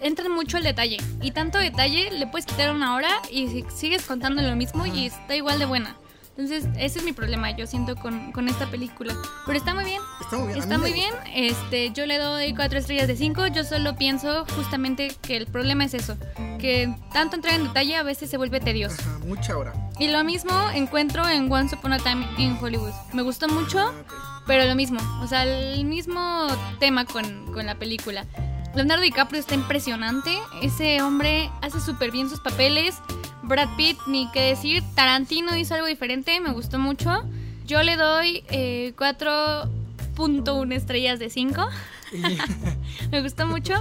entran mucho al detalle. Y tanto detalle le puedes quitar una hora y si- sigues contando lo mismo y está igual de buena. Entonces ese es mi problema, yo siento con, con esta película. Pero está muy bien. Está muy bien. Está muy bien. Este, yo le doy cuatro estrellas de cinco. Yo solo pienso justamente que el problema es eso. Que tanto entrar en detalle a veces se vuelve tedioso. Ajá, mucha hora. Y lo mismo encuentro en Once Upon a Time in Hollywood. Me gustó mucho. Ah, ok. Pero lo mismo, o sea, el mismo tema con, con la película. Leonardo DiCaprio está impresionante. Ese hombre hace súper bien sus papeles. Brad Pitt, ni qué decir. Tarantino hizo algo diferente, me gustó mucho. Yo le doy eh, 4.1 estrellas de 5. Y- Me gustó mucho.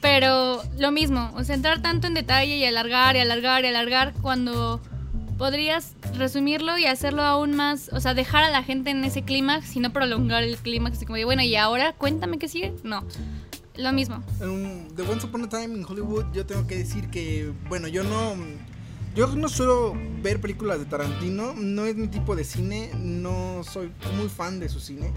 Pero lo mismo, o sea, entrar tanto en detalle y alargar y alargar y alargar cuando podrías resumirlo y hacerlo aún más, o sea, dejar a la gente en ese clímax y no prolongar el clímax, así como de, bueno, y ahora cuéntame qué sigue. No, lo mismo. Um, The Once Upon a Time in Hollywood, yo tengo que decir que, bueno, yo no. Yo no suelo ver películas de Tarantino, no es mi tipo de cine, no soy muy fan de su cine,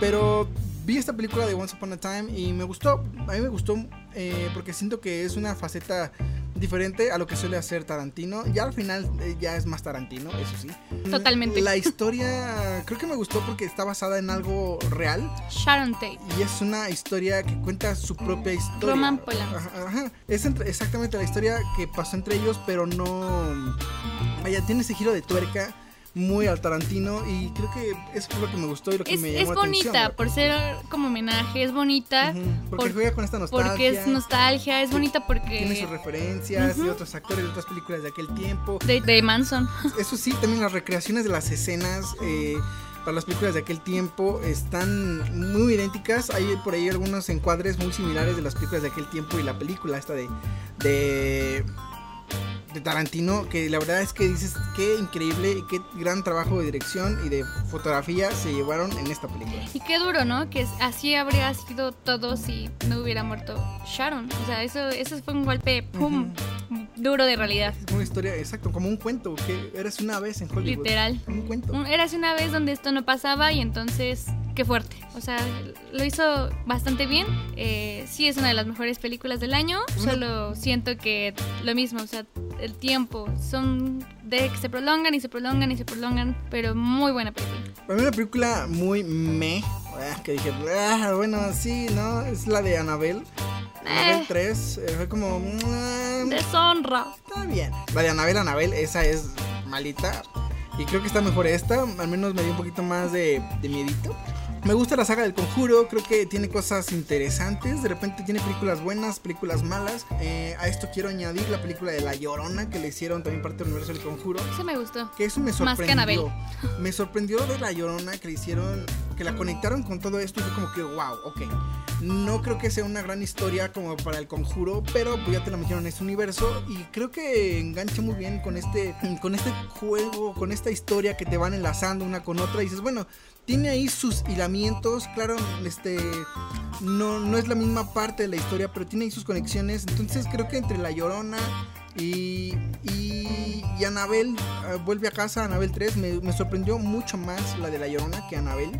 pero vi esta película de Once Upon a Time y me gustó, a mí me gustó eh, porque siento que es una faceta diferente a lo que suele hacer Tarantino, ya al final eh, ya es más Tarantino, eso sí. Totalmente. La historia creo que me gustó porque está basada en algo real, Sharon Tate. y es una historia que cuenta su propia historia. Roman Polanski. Ajá, ajá. Es entre- exactamente la historia que pasó entre ellos, pero no. Vaya, tiene ese giro de tuerca muy al Tarantino y creo que eso fue lo que me gustó y lo que Es, me es llamó la bonita, atención. por ser como homenaje, es bonita. Porque por- juega con esta nostalgia. Porque es nostalgia, es bonita Tiene sus porque... referencias de Ujú. otros actores de otras películas de aquel tiempo. De, de Manson. Eso sí, también las recreaciones de las escenas eh, para las películas de aquel tiempo están muy idénticas. Hay por ahí algunos encuadres muy similares de las películas de aquel tiempo y la película esta de... de de Tarantino, que la verdad es que dices qué increíble y qué gran trabajo de dirección y de fotografía se llevaron en esta película. Y qué duro, ¿no? Que así habría sido todo si no hubiera muerto Sharon. O sea, eso, eso fue un golpe, ¡pum! Duro de realidad. Es una historia, exacto, como un cuento, que eras una vez en Hollywood. Literal. Un cuento. Eras una vez donde esto no pasaba y entonces qué fuerte. O sea, lo hizo bastante bien. Eh, sí es una de las mejores películas del año. Solo siento que lo mismo, o sea, el tiempo son de que se prolongan y se prolongan y se prolongan, pero muy buena película. Para mí una película muy me, ah, que dije, ah, bueno, sí, ¿no? Es la de Anabel. Anabel 3, eh, fue como... Mm, Deshonra. Está bien. La de Anabel, Anabel, esa es malita. Y creo que está mejor esta, al menos me dio un poquito más de, de miedito. Me gusta la saga del conjuro, creo que tiene cosas interesantes, de repente tiene películas buenas, películas malas. Eh, a esto quiero añadir la película de La Llorona, que le hicieron también parte del universo del conjuro. Eso me gustó. Que eso me sorprendió. Me sorprendió de La Llorona, que le hicieron, que la conectaron con todo esto y fue como que, wow, ok. No creo que sea una gran historia como para el conjuro, pero pues ya te la metieron en este universo y creo que engancha muy bien con este, con este juego, con esta historia que te van enlazando una con otra y dices, bueno, tiene ahí sus hilamientos, claro, este no, no es la misma parte de la historia, pero tiene ahí sus conexiones. Entonces creo que entre La Llorona y, y, Anabel ah, vuelve a casa, Anabel 3, me, sorprendió mucho más la de La Llorona que Anabel.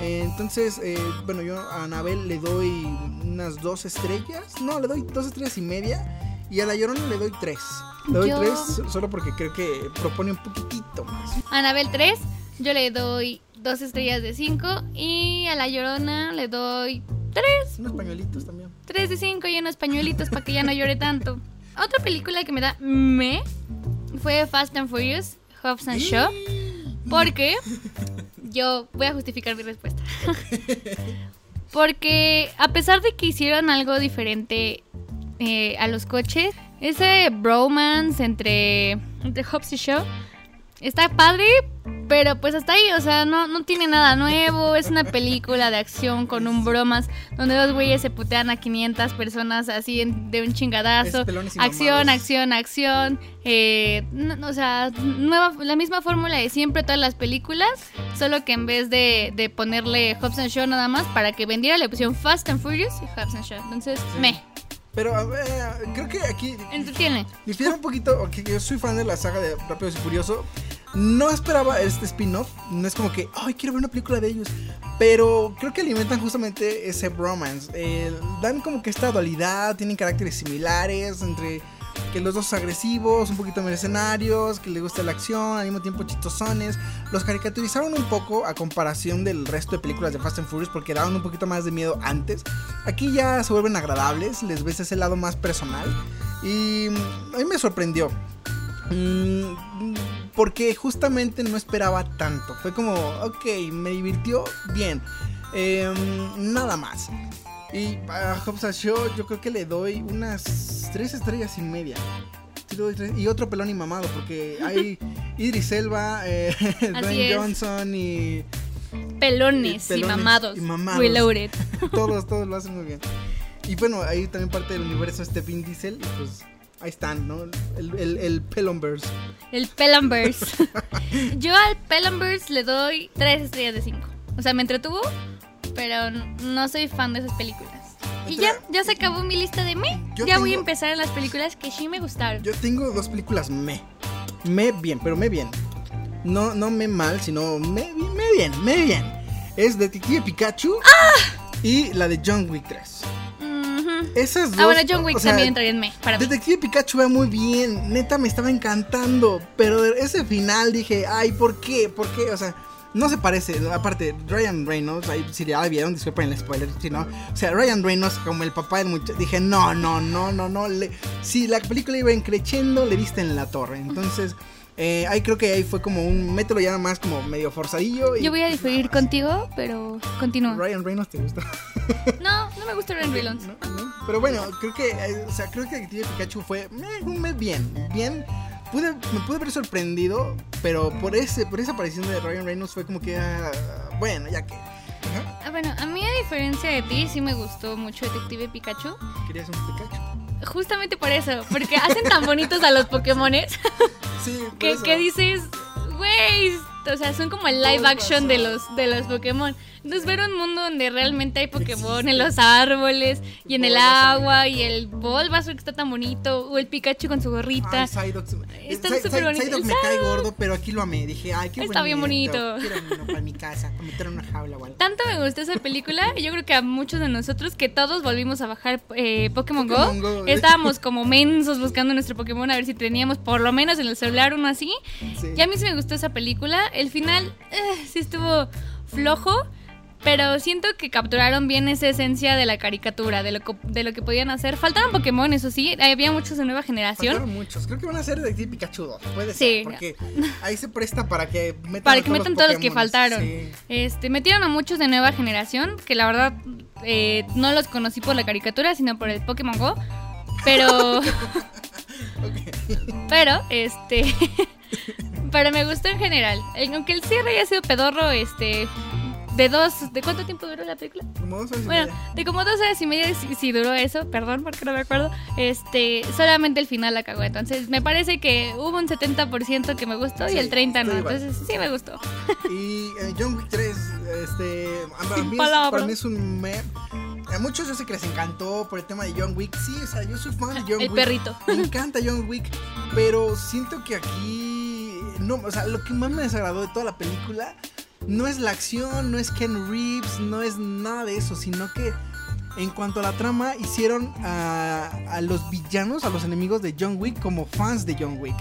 entonces, eh, bueno, yo a Anabel le doy unas dos estrellas, no, le doy dos estrellas y media. Y a La Llorona le doy tres. Le doy tres solo porque creo que propone un poquitito más. Anabel 3, yo le doy dos estrellas de cinco. Y a La Llorona le doy tres. Unos pañuelitos también. Tres de cinco y unos pañuelitos para que ya no llore tanto. Otra película que me da me fue Fast and Furious, Hobbs and Shaw. Porque yo voy a justificar mi respuesta. Porque a pesar de que hicieron algo diferente eh, a los coches, ese bromance entre, entre Hobbs y Shaw está padre, pero pues hasta ahí, o sea, no, no tiene nada nuevo. Es una película de acción con un bromas donde dos güeyes se putean a 500 personas así de un chingadazo. Acción, acción, acción. Eh, o sea, nueva, la misma fórmula de siempre todas las películas, solo que en vez de, de ponerle Hobbs and Show nada más para que vendiera le pusieron Fast and Furious y Hobbs and Show. Entonces, me. Pero a ver, creo que aquí. Entretiene. Difiere un poquito. Okay, yo soy fan de la saga de Rápidos y Furioso. No esperaba este spin-off. No es como que, ay, quiero ver una película de ellos. Pero creo que alimentan justamente ese bromance. Eh, dan como que esta dualidad. Tienen caracteres similares entre que los dos agresivos, un poquito mercenarios, que les gusta la acción, al mismo tiempo chistosones. Los caricaturizaron un poco a comparación del resto de películas de Fast and Furious porque daban un poquito más de miedo antes. Aquí ya se vuelven agradables, les ves ese lado más personal. Y a mí me sorprendió. Mm, porque justamente no esperaba tanto. Fue como, ok, me divirtió bien. Em, nada más. Y a Hobbs Show yo creo que le doy unas tres estrellas y media. Y otro pelón y mamado, porque hay Idris Elba, eh, Dwayne Johnson y... Pelones y, mamados. Y mamados. Reloaded. todos, todos lo hacen muy bien. Y bueno, ahí también parte del universo este Vin Diesel. Y pues ahí están, ¿no? El, el, el Pelonverse. El Pelonverse. Yo al Pelonverse le doy tres estrellas de cinco. O sea, me entretuvo, pero no soy fan de esas películas. Y ya, ya se acabó mi lista de me. ya voy a empezar en las películas que sí me gustaron. Yo tengo dos películas me. Me bien, pero me bien. No, no me mal, sino me, me bien, me bien. Es Detective Pikachu ¡Ah! y la de John Wick 3. Esas dos. Ah, bueno, John Wick también entraría en me. Para Detective Pikachu va muy bien. Neta, me estaba encantando. Pero ese final dije, ay, ¿por qué? ¿Por qué? O sea no se parece, aparte, Ryan Reynolds, ahí si ya vieron, disculpen el spoiler, si no, o sea, Ryan Reynolds como el papá del muchacho, dije, no, no, no, no, no, le, si la película iba creciendo, le viste en la torre, entonces... Eh, ahí creo que ahí fue como un método ya más como medio forzadillo. Yo voy a diferir contigo, pero continúa. ¿Ryan Reynolds te gusta? no, no me gusta Ryan Reynolds. Pero bueno, creo que, eh, o sea, creo que Pikachu fue un mes bien, bien me pude haber sorprendido, pero por ese por esa aparición de Ryan Reynolds fue como que, ah, bueno, ya que... Ah, bueno, a mí a diferencia de ti sí me gustó mucho Detective Pikachu. ¿Querías un Pikachu? Justamente por eso, porque hacen tan bonitos a los Pokémones. Sí, que, que dices, güey, o sea, son como el live action de los, de los Pokémon. Entonces ver un mundo donde realmente hay Pokémon en los árboles y en el agua y el Bulbasaur que está tan bonito o el Pikachu con su gorrita. Ay. Está súper bonito. Psyduck me cae gordo, pero aquí lo amé. Dije, ay, qué Está bien bonito. Quiero uno para mi casa, para una jaula o algo. Tanto me gustó esa película, yo creo que a muchos de nosotros que todos volvimos a bajar eh, Pokémon, Pokémon Go, Go. estábamos como mensos buscando nuestro Pokémon a ver si teníamos por lo menos en el celular uno así. Sí. Y a mí sí me gustó esa película. El final eh, sí estuvo flojo, pero siento que capturaron bien esa esencia de la caricatura, de lo, de lo que podían hacer. Faltaron Pokémon, eso sí, había muchos de nueva generación. Faltaron muchos. Creo que van a ser de tipo Pikachu 2. Puede Sí. ser. Porque ahí se presta para que metan Para que metan todos los que faltaron. Sí. Este, metieron a muchos de nueva generación, que la verdad eh, no los conocí por la caricatura, sino por el Pokémon Go. Pero, pero, este, pero me gustó en general. Aunque el cierre haya sido pedorro, este, de dos, ¿de cuánto tiempo duró la película? Como dos horas y Bueno, media. de como dos horas y media si, si duró eso, perdón porque no me acuerdo. Este, solamente el final la cagó. Entonces, me parece que hubo un 70% que me gustó y Sí, el 30% no. igual. Entonces, sí me gustó. Y eh, John Wick 3, este, para, mí es, para mí es un me... A muchos yo sé que les encantó por el tema de John Wick. Sí, o sea, yo soy fan de John El Wick. perrito. Me encanta John Wick, pero siento que aquí no, o sea, lo que más me desagradó de toda la película no es la acción, no es Ken Reeves, no es nada de eso, sino que en cuanto a la trama hicieron a, a los villanos, a los enemigos de John Wick como fans de John Wick.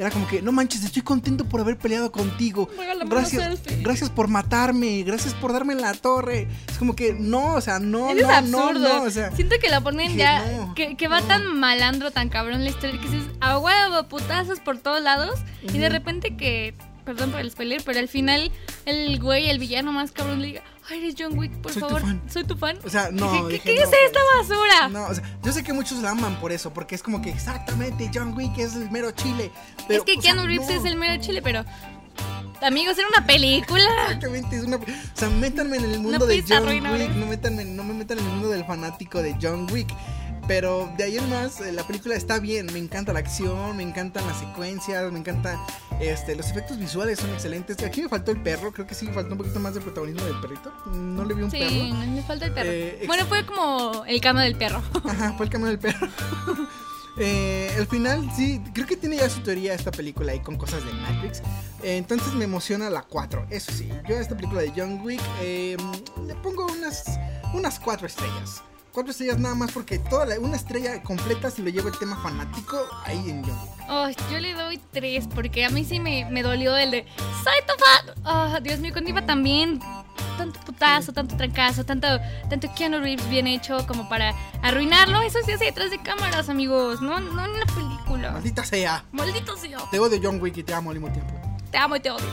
Era como que, no manches, estoy contento por haber peleado contigo. Regálame Gracias, gracias por matarme, gracias por darme en la torre. Es como que, no, o sea, no, Eso es no, absurdo. no, no, o sea. Siento que la ponen que ya. no, que, que va no. tan malandro, tan cabrón la historia. Que dices, a huevo, putazos por todos lados. Y de repente que. Perdón por el spoiler, pero al final el güey, el villano más cabrón, le diga: Ay, eres John Wick, por Soy tu favor. fan". Soy tu fan. O sea, no. ¿Qué, dije, qué no, es esta basura? No, o sea, yo sé que muchos la aman por eso, porque es como que exactamente John Wick es el mero chile. Pero, es que Keanu Reeves no, es el mero chile, pero. Amigos, era una película. Exactamente, es una. O sea, métanme en el mundo de John ruina, Wick, no, métanme, no me metan en el mundo del fanático de John Wick. Pero de ahí en más, eh, la película está bien. Me encanta la acción, me encantan las secuencias, me encanta. Este, los efectos visuales son excelentes. Aquí me faltó el perro, creo que sí faltó un poquito más de protagonismo del perrito. No le vi un Sí, perro. me falta el perro. Eh, bueno, fue como el cama del perro. Ajá, fue el camino del perro. Eh, el final, sí, creo que tiene ya su teoría esta película ahí con cosas de Matrix. Eh, entonces me emociona la 4. Eso sí, yo a esta película de John Wick eh, le pongo unas, unas 4 estrellas. 4 estrellas nada más porque toda la- una estrella completa si lo llevo el tema fanático ahí en John Wick. Oh, yo le doy tres porque a mí sí me, me dolió el de soy tu fan. Oh, Dios mío, cuando iba también tanto putazo, tanto trancazo, tanto, tanto Keanu Reeves bien hecho como para arruinarlo. Eso se hace detrás de cámaras, amigos, no, no en la película. Maldita sea. Maldito sea. Te odio John Wick y te amo al mismo tiempo. Te amo y te odio.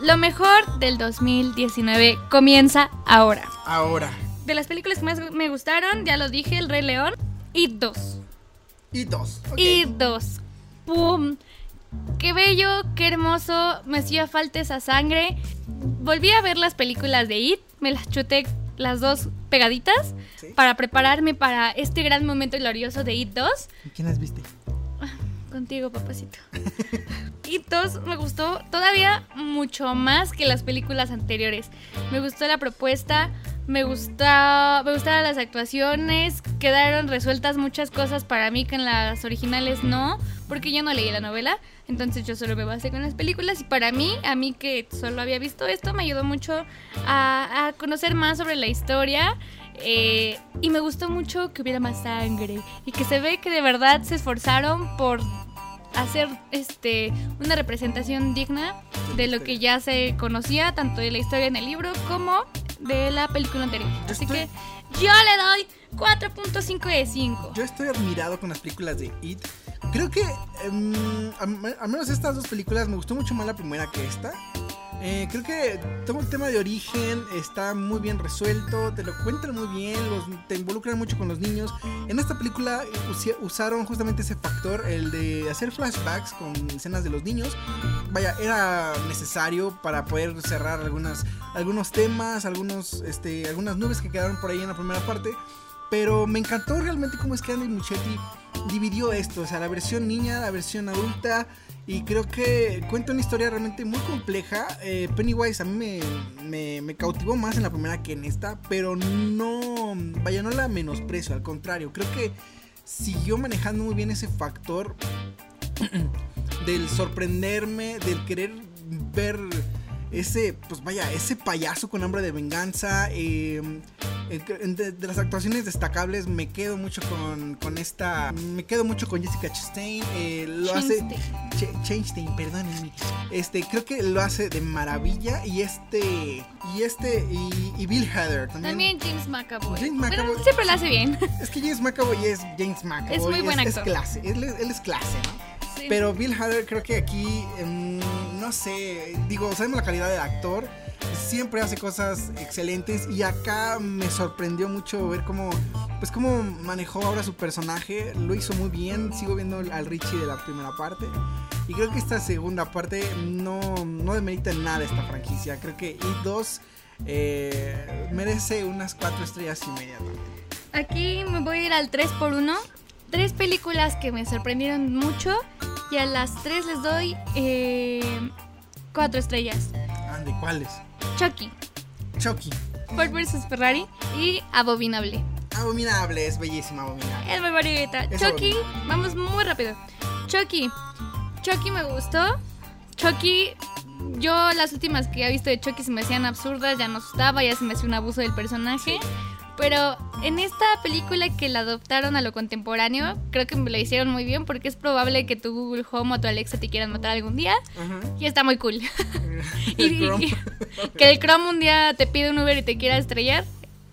Lo mejor del 2019 comienza ahora. Ahora. De las películas que más me gustaron, ya lo dije, El Rey León y dos. Y dos. ok. Y dos. ¡Pum! Qué bello, qué hermoso. Me hacía falta esa sangre. Volví a ver las películas de It. Me las chuté las dos pegaditas Sí. para prepararme para este gran momento glorioso de It 2. ¿Quién las viste? Contigo, papacito. It 2 me gustó todavía mucho más que las películas anteriores. Me gustó la propuesta, me gusta, me gustaron las actuaciones, quedaron resueltas muchas cosas para mí que en las originales no, porque yo no leí la novela, entonces yo solo me basé con las películas y para mí, a mí que solo había visto esto, me ayudó mucho a, a conocer más sobre la historia. eh, y me gustó mucho que hubiera más sangre y que se ve que de verdad se esforzaron por hacer este una representación digna de lo que ya se conocía tanto de la historia en el libro como de la película anterior. Así Estoy- que yo le doy 4.5 de 5. Yo estoy admirado con las películas de It. Creo que, em, al menos estas dos películas, me gustó mucho más la primera que esta. Eh, creo que todo el tema de origen está muy bien resuelto, te lo cuentan muy bien, los, te involucran mucho con los niños. En esta película usaron justamente ese factor, el de hacer flashbacks con escenas de los niños. Vaya, era necesario para poder cerrar algunas, algunos temas, algunos, este, algunas nubes que quedaron por ahí en la primera parte. pero me encantó realmente cómo es que Andy Muchetti dividió esto, o sea, la versión niña, la versión adulta. Y creo que cuenta una historia realmente muy compleja. Eh, Pennywise a mí me, me, cautivó más en la primera que en esta, pero no, vaya, no la menosprecio, al contrario, creo que siguió manejando muy bien ese factor del sorprenderme, del querer ver ese, pues vaya, ese payaso con hambre de venganza. Eh, de, las actuaciones destacables me quedo mucho con, esta. Me quedo mucho con Jessica Chastain. Eh, lo hace. Chastain, perdónenme. Este, creo que lo hace de maravilla. Y este. Y este. Y, Bill Hader también. También James McAvoy. James McAvoy. siempre lo hace bien. Es que James McAvoy es James McAvoy. Es muy buen actor. Es clase. Él, él es clase, ¿no? Pero Bill Hader creo que aquí, em, no sé, digo, sabemos la calidad del actor, siempre hace cosas excelentes y acá me sorprendió mucho ver cómo, pues cómo manejó ahora su personaje, lo hizo muy bien, sigo viendo al Richie de la primera parte. Y creo que esta segunda parte no, no demerita en nada esta franquicia, creo que y 2 eh, merece unas 4 estrellas y media Aquí me voy a ir al 3 por 1 tres películas que me sorprendieron mucho y a las tres les doy eh, cuatro estrellas. ¿De ¿cuáles? Chucky. Chucky. Ford vs Ferrari y Abominable. Abominable, es bellísima Abominable. Es muy bonita. Chucky, vamos muy rápido. Chucky. Chucky me gustó. Chucky, yo las últimas que he visto de Chucky se me hacían absurdas, ya no asustaba, ya se me hacía un abuso del personaje. Pero en esta película que la adoptaron a lo contemporáneo, creo que me la hicieron muy bien porque es probable que tu Google Home o tu Alexa te quieran matar algún día. Y está muy cool. y, que el Chrome un día te pide un Uber y te quiera estrellar,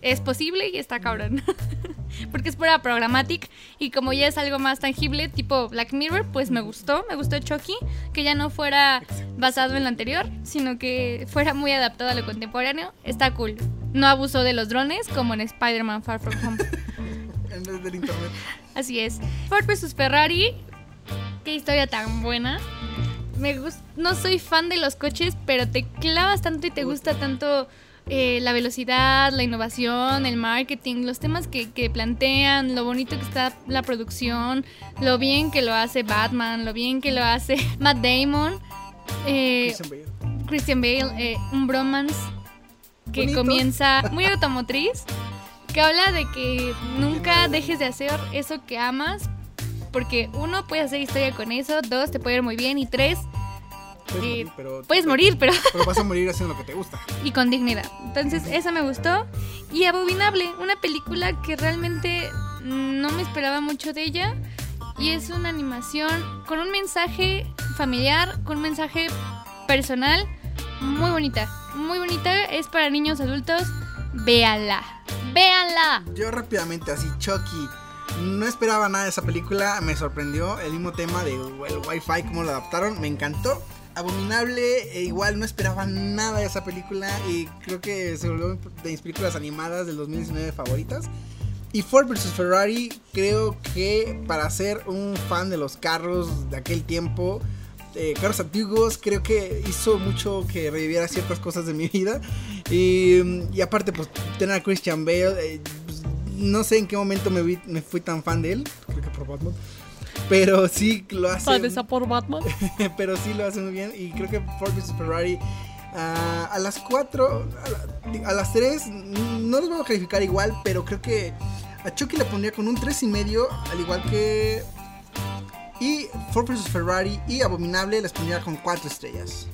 es posible y está cabrón. porque es pura programmatic y como ya es algo más tangible, tipo Black Mirror, pues me gustó, me gustó Chucky, que ya no fuera basado en lo anterior, sino que fuera muy adaptado a lo contemporáneo. Está cool no abusó de los drones como en Spider-Man Far From Home. en vez del internet. Así es. Ford vs Ferrari, qué historia tan buena. Me no soy fan de los coches, pero te clavas tanto y te gusta tanto eh, la velocidad, la innovación, el marketing, los temas que, que, plantean, lo bonito que está la producción, lo bien que lo hace Batman, lo bien que lo hace Matt Damon, eh, Christian Bale, eh, un bromance que comienza muy automotriz, que habla de que nunca dejes de hacer eso que amas, porque uno, puede hacer historia con eso, dos, te puede ir muy bien, y tres, Puedes, morir, pero, puedes morir, pero... pero vas a morir haciendo lo que te gusta. Y con dignidad. Entonces, esa me gustó. Y Abominable, una película que realmente no me esperaba mucho de ella. Y es una animación con un mensaje familiar, con un mensaje personal muy bonita muy bonita, es para niños adultos. Véanla, véanla. Yo rápidamente, así, Chucky. No esperaba nada de esa película, me sorprendió el mismo tema de el Wi-Fi, cómo lo adaptaron, me encantó. Abominable, e igual no esperaba nada de esa película y creo que se volvió de mis películas animadas del 2019 favoritas. Y Ford vs Ferrari, creo que para ser un fan de los carros de aquel tiempo, eh, carros antiguos, creo que hizo mucho que reviviera ciertas cosas de mi vida. Y, aparte, pues tener a Christian Bale, eh, pues, no sé en qué momento me, me fui tan fan de él, creo que por Batman. Pero sí lo hace. ¿Sabes a por Batman? pero sí lo hace muy bien. Y creo que Ford vs Ferrari ah, a las 4, a, a, las 3, no los voy a calificar igual, pero creo que a Chucky le pondría con un 3,5, al igual que y Ford vs Ferrari y Abominable les pondría con 4 estrellas.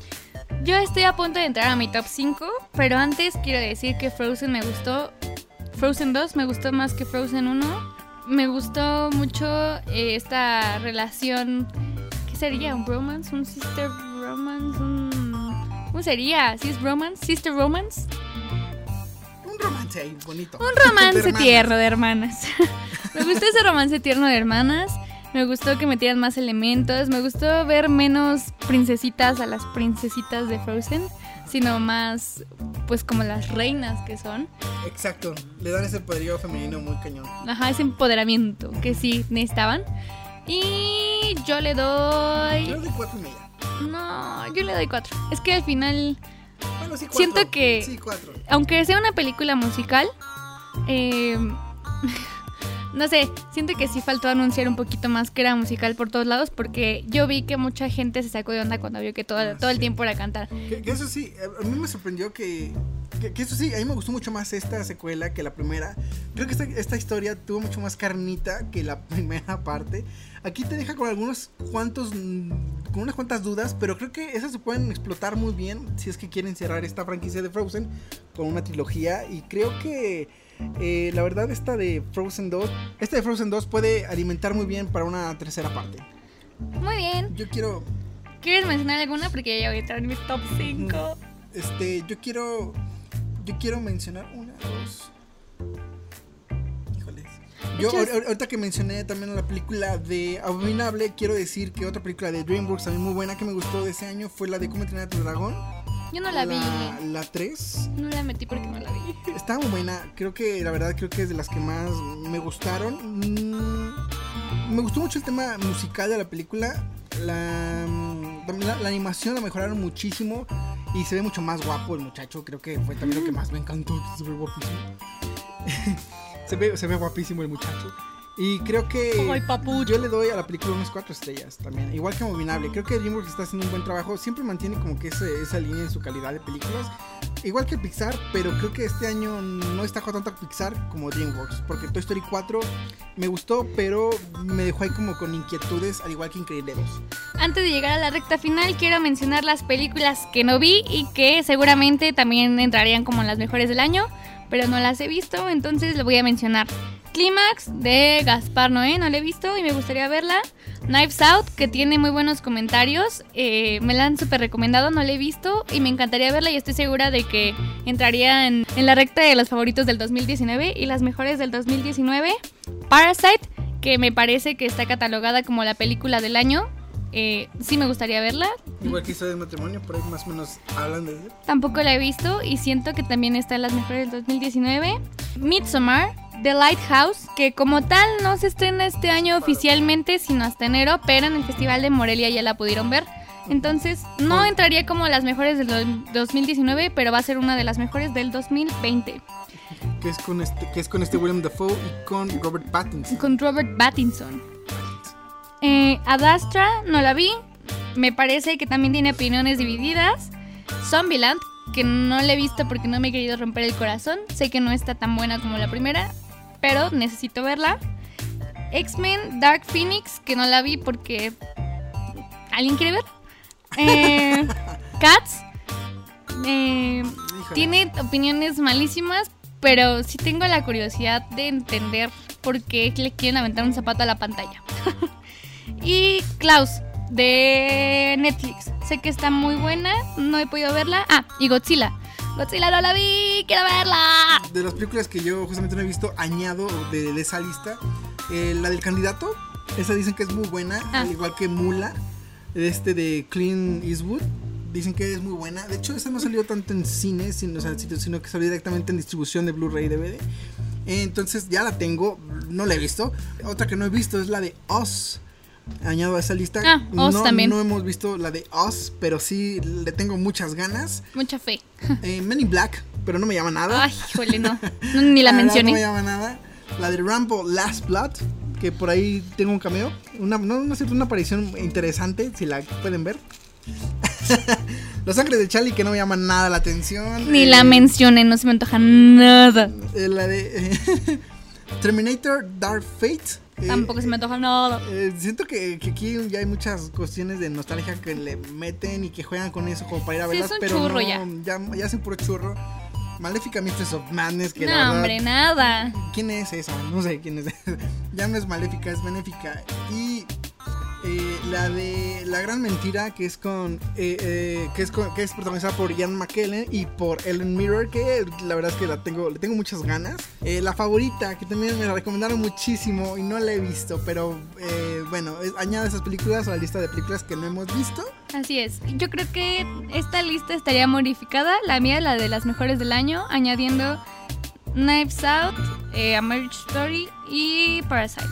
Yo estoy a punto de entrar a mi top 5, pero antes quiero decir que Frozen me gustó. Frozen 2 me gustó más que Frozen 1. Me gustó mucho eh, esta relación. ¿Qué sería? ¿Un romance? ¿Un sister romance? Un... ¿Cómo sería? ¿Si es romance? ¿Sister romance? Un romance ahí bonito. Un romance tierno de hermanas. me gustó ese romance tierno de hermanas. Me gustó que metieran más elementos. Me gustó ver menos princesitas a las princesitas de Frozen, sino más, pues, como las reinas que son. Exacto. Le dan ese poderío femenino muy cañón. Ajá, ese empoderamiento que sí necesitaban. Y yo le doy. Yo le doy cuatro y media. No, yo le doy cuatro. Es que al final. Siento que. Sí, cuatro. Aunque sea una película musical, eh no sé, siento que sí faltó anunciar un poquito más que era musical por todos lados porque yo vi que mucha gente se sacó de onda cuando vio que todo, Ah, todo el sí. tiempo era cantar. Que, que eso sí, a mí me sorprendió que, que, que eso sí, a mí me gustó mucho más esta secuela que la primera. Creo que esta, esta historia tuvo mucho más carnita que la primera parte. Aquí te deja con algunos cuantos, con unas cuantas dudas, pero creo que esas se pueden explotar muy bien si es que quieren cerrar esta franquicia de Frozen con una trilogía. Y creo que eh, la verdad esta de Frozen 2, esta de Frozen 2 puede alimentar muy bien para una tercera parte. Muy bien. Yo quiero ¿Quieres mencionar alguna? Porque ya voy a entrar en mi top 5. Este, yo quiero. Yo quiero mencionar una, dos. Híjoles. Yo, ahor- ahorita que mencioné también la película de Abominable, quiero decir que otra película de DreamWorks también muy buena que me gustó de ese año fue la de Cómo entrenar a tu dragón. Yo no la vi. La 3. No la metí porque no la vi. Está muy buena. Creo que la verdad creo que es de las que más me gustaron. Mm, me gustó mucho el tema musical de la película. La, mm, la, la animación la mejoraron muchísimo y se ve mucho más guapo el muchacho. Creo que fue también lo que más me encantó. que Se ve guapísimo. se, ve, se ve guapísimo el muchacho. Y creo que Ay, yo le doy a la película unas cuatro estrellas también. Igual que Abominable. Creo que DreamWorks está haciendo un buen trabajo. Siempre mantiene como que ese- esa línea en su calidad de películas. Igual que Pixar, pero creo que este año no destacó tanto Pixar como DreamWorks. Porque Toy Story 4 me gustó, pero me dejó ahí como con inquietudes, al igual que Increíble 2. Antes de llegar a la recta final, quiero mencionar las películas que no vi y que seguramente también entrarían como las mejores del año, pero no las he visto, entonces lo voy a mencionar. Clímax de Gaspar Noé, no la he visto y me gustaría verla. Knives Out, que tiene muy buenos comentarios, eh, me la han súper recomendado, no la he visto y me encantaría verla y estoy segura de que entraría en, en la recta de los favoritos del 2019 y las mejores del 2019. Parasite, que me parece que está catalogada como la película del año. Eh, sí me gustaría verla. Igual que hizo de matrimonio, por ahí más o menos hablan de eso. Tampoco la he visto y siento que también está en las mejores del 2019. Midsommar, The Lighthouse, que como tal no se estrena este año oficialmente, sino hasta enero, pero en el Festival de Morelia ya la pudieron ver. Entonces, no entraría como las mejores del do- 2019, pero va a ser una de las mejores del 2020. Que es con este, que es con este William Dafoe y con Robert Pattinson. Con Robert Pattinson. Eh, Ad Astra no la vi. Me parece que también tiene opiniones divididas. Zombieland, que no la he visto porque no me he querido romper el corazón. Sé que no está tan buena como la primera, pero necesito verla. X-Men Dark Phoenix, que no la vi porque. ¿Alguien quiere ver? Eh, Cats. eh, tiene opiniones malísimas, pero sí tengo la curiosidad de entender por qué le quieren aventar un zapato a la pantalla. y Klaus, de Netflix. Sé que está muy buena, no he podido verla. Ah, y Godzilla. Godzilla no la vi, quiero verla. De las películas que yo justamente no he visto, añado de, de esa lista, eh, la del candidato, esa dicen que es muy buena, Ah. al igual que Mula, este de Clint Eastwood, dicen que es muy buena. De hecho, esa no salió tanto en cine, sino, o sea, sino- que salió directamente en distribución de Blu-ray y DVD. Entonces ya la tengo, no la he visto. Otra que no he visto es la de Us. Añado a esa lista. Ah, Us no, también. no hemos visto la de Us, pero sí le tengo muchas ganas. Mucha fe. Eh, Men in Black, pero no me llama nada. Ay, híjole, no. No, Ni la mencioné. No me llama nada. La de Rambo Last Blood, que por ahí tengo un cameo. Una, no, no sé, una aparición interesante, si la pueden ver. Los Ángeles de Charlie, que no me llaman nada la atención. Ni Eh, la mencioné, no se me antoja nada. eh, la de Terminator Dark Fate. Eh, Tampoco se me antoja nada. eh, siento que, que aquí ya hay muchas cuestiones de nostalgia que le meten y que juegan con eso como para ir a Sí, verlas, es un pero churro no, ya. ya. Ya hacen puro churro. Maléfica Mistress of Madness, que la No, verdad, hombre, nada. ¿Quién es esa? No sé quién es. ya no es maléfica, es benéfica. Y eh, la de La Gran Mentira, que es con. eh, eh, que, es que es protagonizada por Ian McKellen y por Ellen Mirror, que la verdad es que la tengo, le tengo muchas ganas. La favorita, que también me la recomendaron muchísimo y no la he visto, pero bueno, añade esas películas a la lista de películas que no hemos visto. Así es. Yo creo que esta lista estaría modificada. La mía, la de las mejores del año, añadiendo Knives Out, A Marriage Story y Parasite.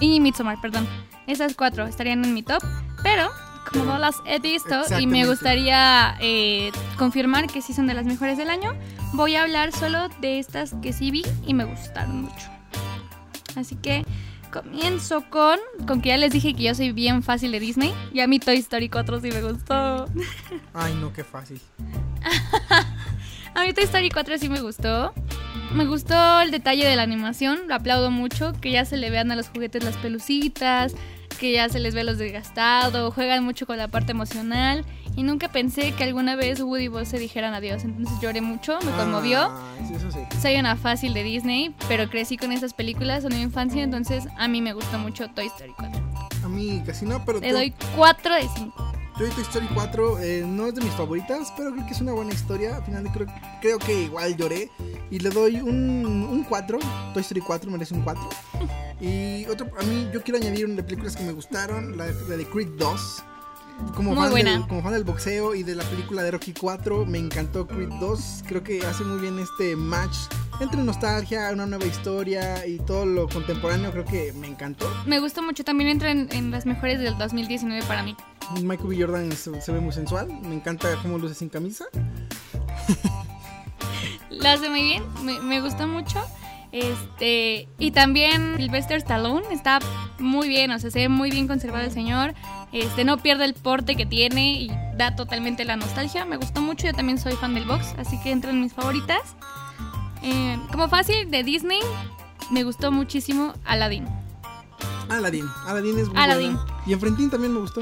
Y Midsommar, perdón. Esas cuatro estarían en mi top. Pero, como no las he visto y me gustaría eh, confirmar que sí son de las mejores del año, voy a hablar solo de estas que sí vi y me gustaron mucho. Así que comienzo con, con que ya les dije que yo soy bien fácil de Disney. Y a mí Toy Story 4 sí me gustó. Ay, no, qué fácil. a mí Toy Story 4 sí me gustó. Me gustó el detalle de la animación, lo aplaudo mucho, que ya se le vean a los juguetes las pelucitas, que ya se les ve los desgastados, juegan mucho con la parte emocional y nunca pensé que alguna vez Woody y Buzz se dijeran adiós, entonces lloré mucho, me conmovió. sí, eso sí. Soy una fácil de Disney, pero crecí con esas películas en mi infancia, entonces a mí me gustó mucho Toy Story 4. A mí casi no, pero... Le doy 4 de 5. Toy Story 4 eh, no es de mis favoritas, pero creo que es una buena historia. Al final creo, creo que igual lloré. Y le doy un, un 4. Toy Story 4 merece un 4. Y otro, a mí yo quiero añadir una de películas que me gustaron, la, de Creed 2. Como fan, del, como fan del boxeo y de la película de Rocky 4, me encantó Creed 2. Creo que hace muy bien este match entre nostalgia, una nueva historia y todo lo contemporáneo. Creo que me encantó. Me gustó mucho. También entra en, las mejores del 2019 para mí. Michael B. Jordan se, ve muy sensual. Me encanta cómo luce sin camisa. Lo hace muy bien. Me, me gusta mucho. Este, y también Sylvester Stallone está muy bien, o sea, se ve muy bien conservado el señor. Este, no pierde el porte que tiene y da totalmente la nostalgia. Me gustó mucho, yo también soy fan del box, así que entra en mis favoritas. Eh, como fácil de Disney, me gustó muchísimo Aladdin. Aladdin, Aladdin es muy Aladdin. Y Enfrentín también me gustó.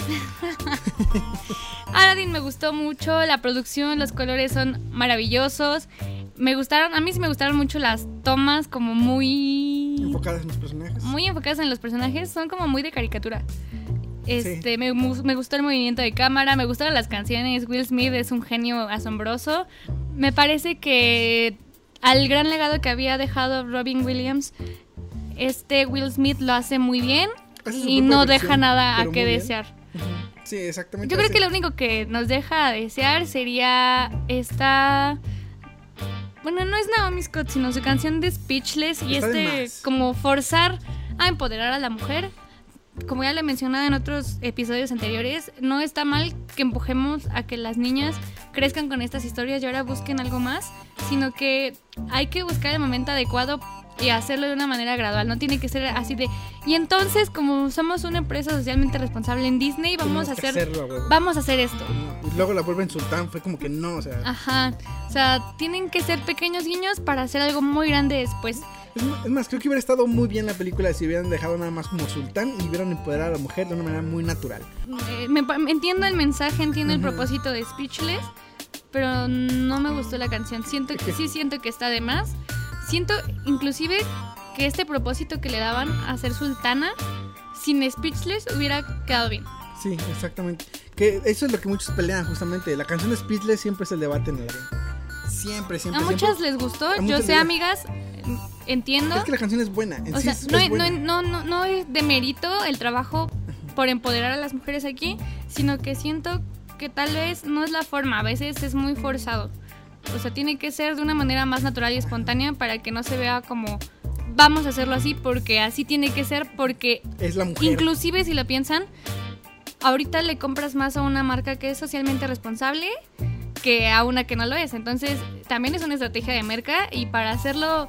Aladdin me gustó mucho, la producción, los colores son maravillosos me gustaron, a mí sí me gustaron mucho las tomas como muy... Enfocadas en los personajes. Muy enfocadas en los personajes, son como muy de caricatura. Este, me, me, gustó el movimiento de cámara, me gustaron las canciones, Will Smith es un genio asombroso. Me parece que al gran legado que había dejado Robin Williams, este Will Smith lo hace muy bien y no deja nada a que desear. Sí, exactamente. Yo creo que lo único que nos deja a desear sería esta bueno, no es Naomi Scott, sino su canción de Speechless y este como forzar a empoderar a la mujer. Como ya le he mencionado en otros episodios anteriores, no está mal que empujemos a que las niñas crezcan con estas historias y ahora busquen algo más, sino que hay que buscar el momento adecuado y hacerlo de una manera gradual. No tiene que ser así de. Y entonces, como somos una empresa socialmente responsable en Disney, vamos a hacer. vamos a hacer esto. Y luego la vuelven sultán, fue como que no, o sea. Ajá. O sea, tienen que ser pequeños guiños para hacer algo muy grande después. Es más, creo que hubiera estado muy bien la película si hubieran dejado nada más como sultán y hubieran empoderado a la mujer de una manera muy natural. Eh, me, entiendo el mensaje, entiendo el propósito de Speechless, pero no me gustó la canción. Siento que sí siento que está de más. Siento inclusive que este propósito que le daban a ser sultana sin Speechless hubiera quedado bien. Sí, exactamente. Que eso es lo que muchos pelean justamente. La canción de Speechless siempre es el debate en el Siempre, siempre. A muchas les gustó. Yo sé, amigas, entiendo. Es que la canción es buena. o sea, no, No, no, no es de mérito el trabajo por empoderar a las mujeres aquí, sino que siento que tal vez no es la forma. A veces es muy forzado. O sea, tiene que ser de una manera más natural y espontánea para que no se vea como vamos a hacerlo así porque así tiene que ser porque es la mujer. Inclusive si lo piensan, ahorita le compras más a una marca que es socialmente responsable que a una que no lo es. Entonces, también es una estrategia de merca y para hacerlo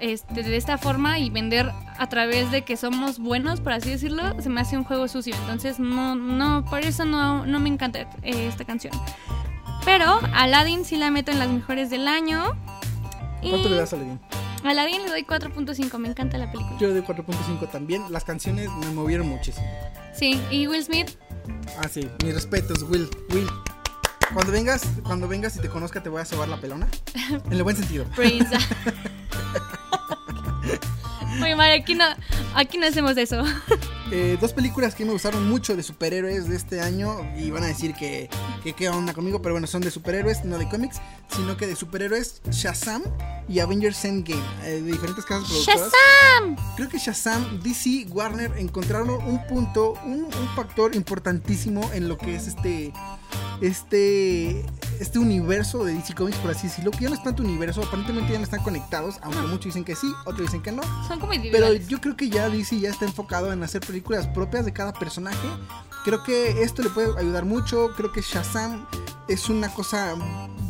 este, de esta forma y vender a través de que somos buenos, por así decirlo, se me hace un juego sucio. Entonces, no, no, por eso no, no me encanta eh, esta canción. Pero Aladdin sí la meto en las mejores del año. ¿Cuánto le das a Aladdin? A Aladdin le doy 4.5, me encanta la película. Yo le doy 4.5 también. Las canciones me movieron muchísimo. Sí, y Will Smith. Ah, sí, mis respetos, Will. Will. Cuando vengas, cuando vengas y te conozca te voy a sobar la pelona. En el buen sentido. Prince. Muy mal, aquí no, aquí no hacemos eso. Eh, dos películas que me gustaron mucho de superhéroes de este año y van a decir que, que qué onda conmigo, pero bueno, son de superhéroes, no de cómics, sino que de superhéroes Shazam y Avengers Endgame, eh, de diferentes casas productoras. ¡Shazam! Creo que Shazam, DC, Warner encontraron un punto, un, un factor importantísimo en lo que es este este, este universo de DC Comics, por así decirlo, que ya no es tanto universo, aparentemente ya no están conectados, aunque muchos dicen que sí, otros dicen que no. Son como Pero yo creo que ya DC ya está enfocado en hacer películas propias de cada personaje. Creo que esto le puede ayudar mucho, creo que Shazam es una cosa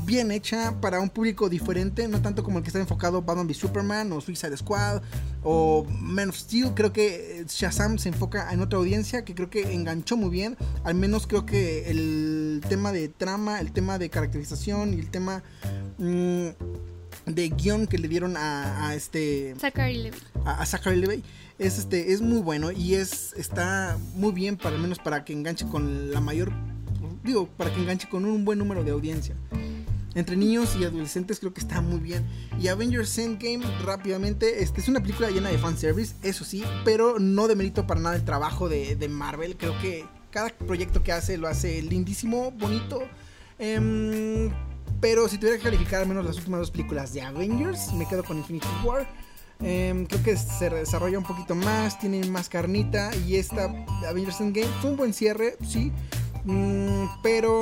bien hecha para un público diferente, no tanto como el que está enfocado Batman v Superman o Suicide Squad o Man of Steel. Creo que Shazam se enfoca en otra audiencia que creo que enganchó muy bien. Al menos creo que el tema de trama, el tema de caracterización y el tema mm, de guion que le dieron a, este Zachary Levy. A, Zachary Levy es este es muy bueno y es está muy bien para al menos para que enganche con la mayor digo para que enganche con un buen número de audiencia entre niños y adolescentes creo que está muy bien. Y Avengers Endgame, rápidamente, este, es una película llena de fanservice, eso sí, pero no demerito para nada el trabajo de, de Marvel. Creo que cada proyecto que hace lo hace lindísimo, bonito. Em, pero si tuviera que calificar al menos las últimas dos películas de Avengers, me quedo con Infinity War. Em, creo que se desarrolla un poquito más, tiene más carnita. Y esta Avengers Endgame fue un buen cierre, sí. Mm, pero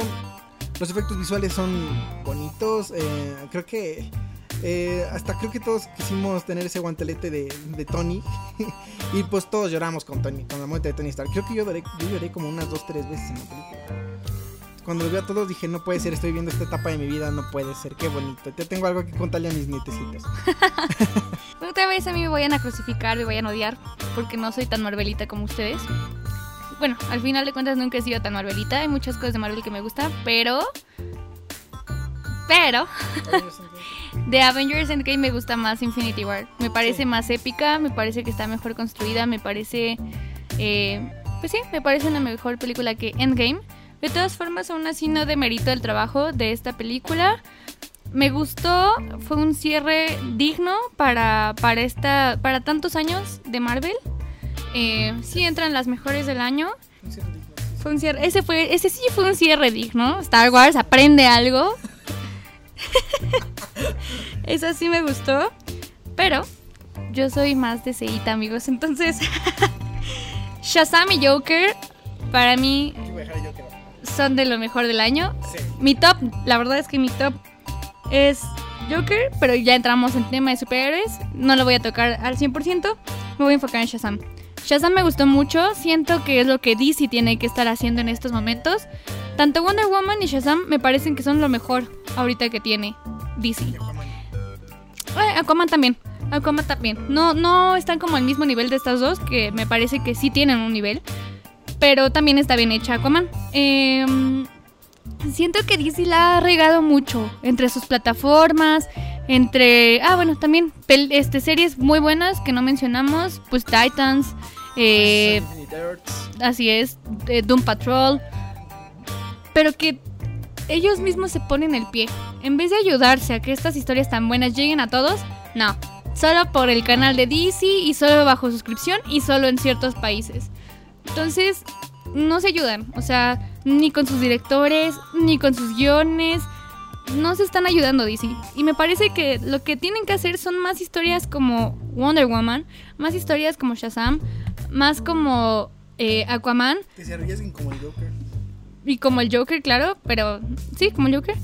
los efectos visuales son bonitos. Eh, creo que eh, hasta creo que todos quisimos tener ese guantelete de, Tony. y pues todos lloramos con Tony, con la muerte de Tony Stark. Creo que yo lloré, yo lloré como unas dos, tres veces en la película. Cuando los vi a todos dije, no puede ser, estoy viendo esta etapa de mi vida, no puede ser, qué bonito. Te tengo algo que contarle a mis nietecitos. Otra vez a mí me vayan a crucificar, me vayan a odiar, porque no soy tan marvelita como ustedes bueno, al final de cuentas nunca he sido tan Marvelita. Hay muchas cosas de Marvel que me gustan, pero. Pero. de Avengers Endgame me gusta más Infinity War. Me parece más épica, me parece que está mejor construida, me parece. Eh, pues sí, me parece una mejor película que Endgame. De todas formas, aún así no demerito el trabajo de esta película. Me gustó, fue un cierre digno para, para, esta, para tantos años de Marvel. Eh, sí entran las mejores del año. Fue un cierre, ese fue, ese sí fue un cierre digno. Star Wars aprende algo. Eso sí me gustó. Pero yo soy más de Seita, amigos. Entonces, Shazam y Joker, para mí, son de lo mejor del año. Mi top, la verdad es que mi top es Joker, pero ya entramos en tema de superhéroes. No lo voy a tocar al 100%. Me voy a enfocar en Shazam. Shazam me gustó mucho, siento que es lo que DC tiene que estar haciendo en estos momentos. Tanto Wonder Woman y Shazam me parecen que son lo mejor ahorita que tiene DC. Eh, Aquaman también. Aquaman también. No, no están como al mismo nivel de estas dos, que me parece que sí tienen un nivel. Pero también está bien hecha Aquaman. Em, siento que DC la ha regado mucho entre sus plataformas, entre... Ah, bueno, también este, series muy buenas que no mencionamos, pues Titans, eh, así es, Doom Patrol. Pero que ellos mismos se ponen el pie. En vez de ayudarse a que estas historias tan buenas lleguen a todos, no. Solo por el canal de DC y solo bajo suscripción y solo en ciertos países. Entonces, no se ayudan. O sea, ni con sus directores, ni con sus guiones. No se están ayudando DC. Y me parece que lo que tienen que hacer son más historias como Wonder Woman, más historias como Shazam, más como eh, Aquaman. Que se arriesguen como el Joker. Y como el Joker, claro, pero sí, como el Joker.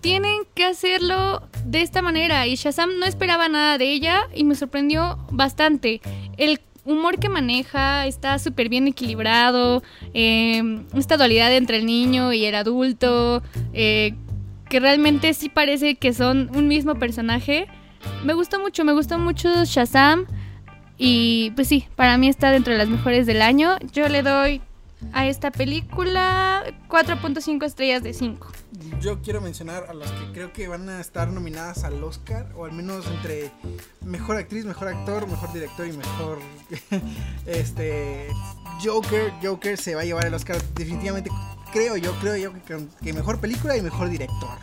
Tienen que hacerlo de esta manera. Y Shazam no esperaba nada de ella y me sorprendió bastante. El humor que maneja está súper bien equilibrado. Em, esta dualidad entre el niño y el adulto. Eh, que realmente sí parece que son un mismo personaje. Me gustó mucho, me gustó mucho Shazam. Y pues sí, para mí está dentro de las mejores del año. Yo le doy a esta película 4.5 estrellas de 5. Yo quiero mencionar a las que creo que van a estar nominadas al Oscar, o al menos entre mejor actriz, mejor actor, mejor director y mejor este Joker. Joker se va a llevar el Oscar definitivamente, creo yo, creo yo que, mejor película y mejor director.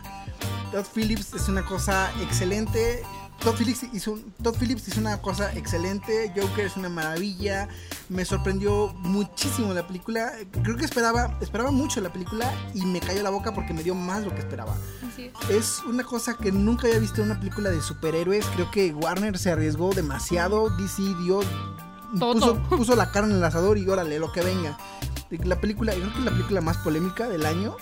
Todd Phillips es una cosa excelente. Todd Phillips, hizo, Todd Phillips hizo una cosa excelente. Joker es una maravilla. Me sorprendió muchísimo la película. Creo que esperaba, esperaba mucho la película y me cayó la boca porque me dio más lo que esperaba. es. una cosa que nunca había visto en una película de superhéroes. Creo que Warner se arriesgó demasiado. DC dio. Puso, puso, la cara en el asador y órale, lo que venga. La película, creo que es la película más polémica del año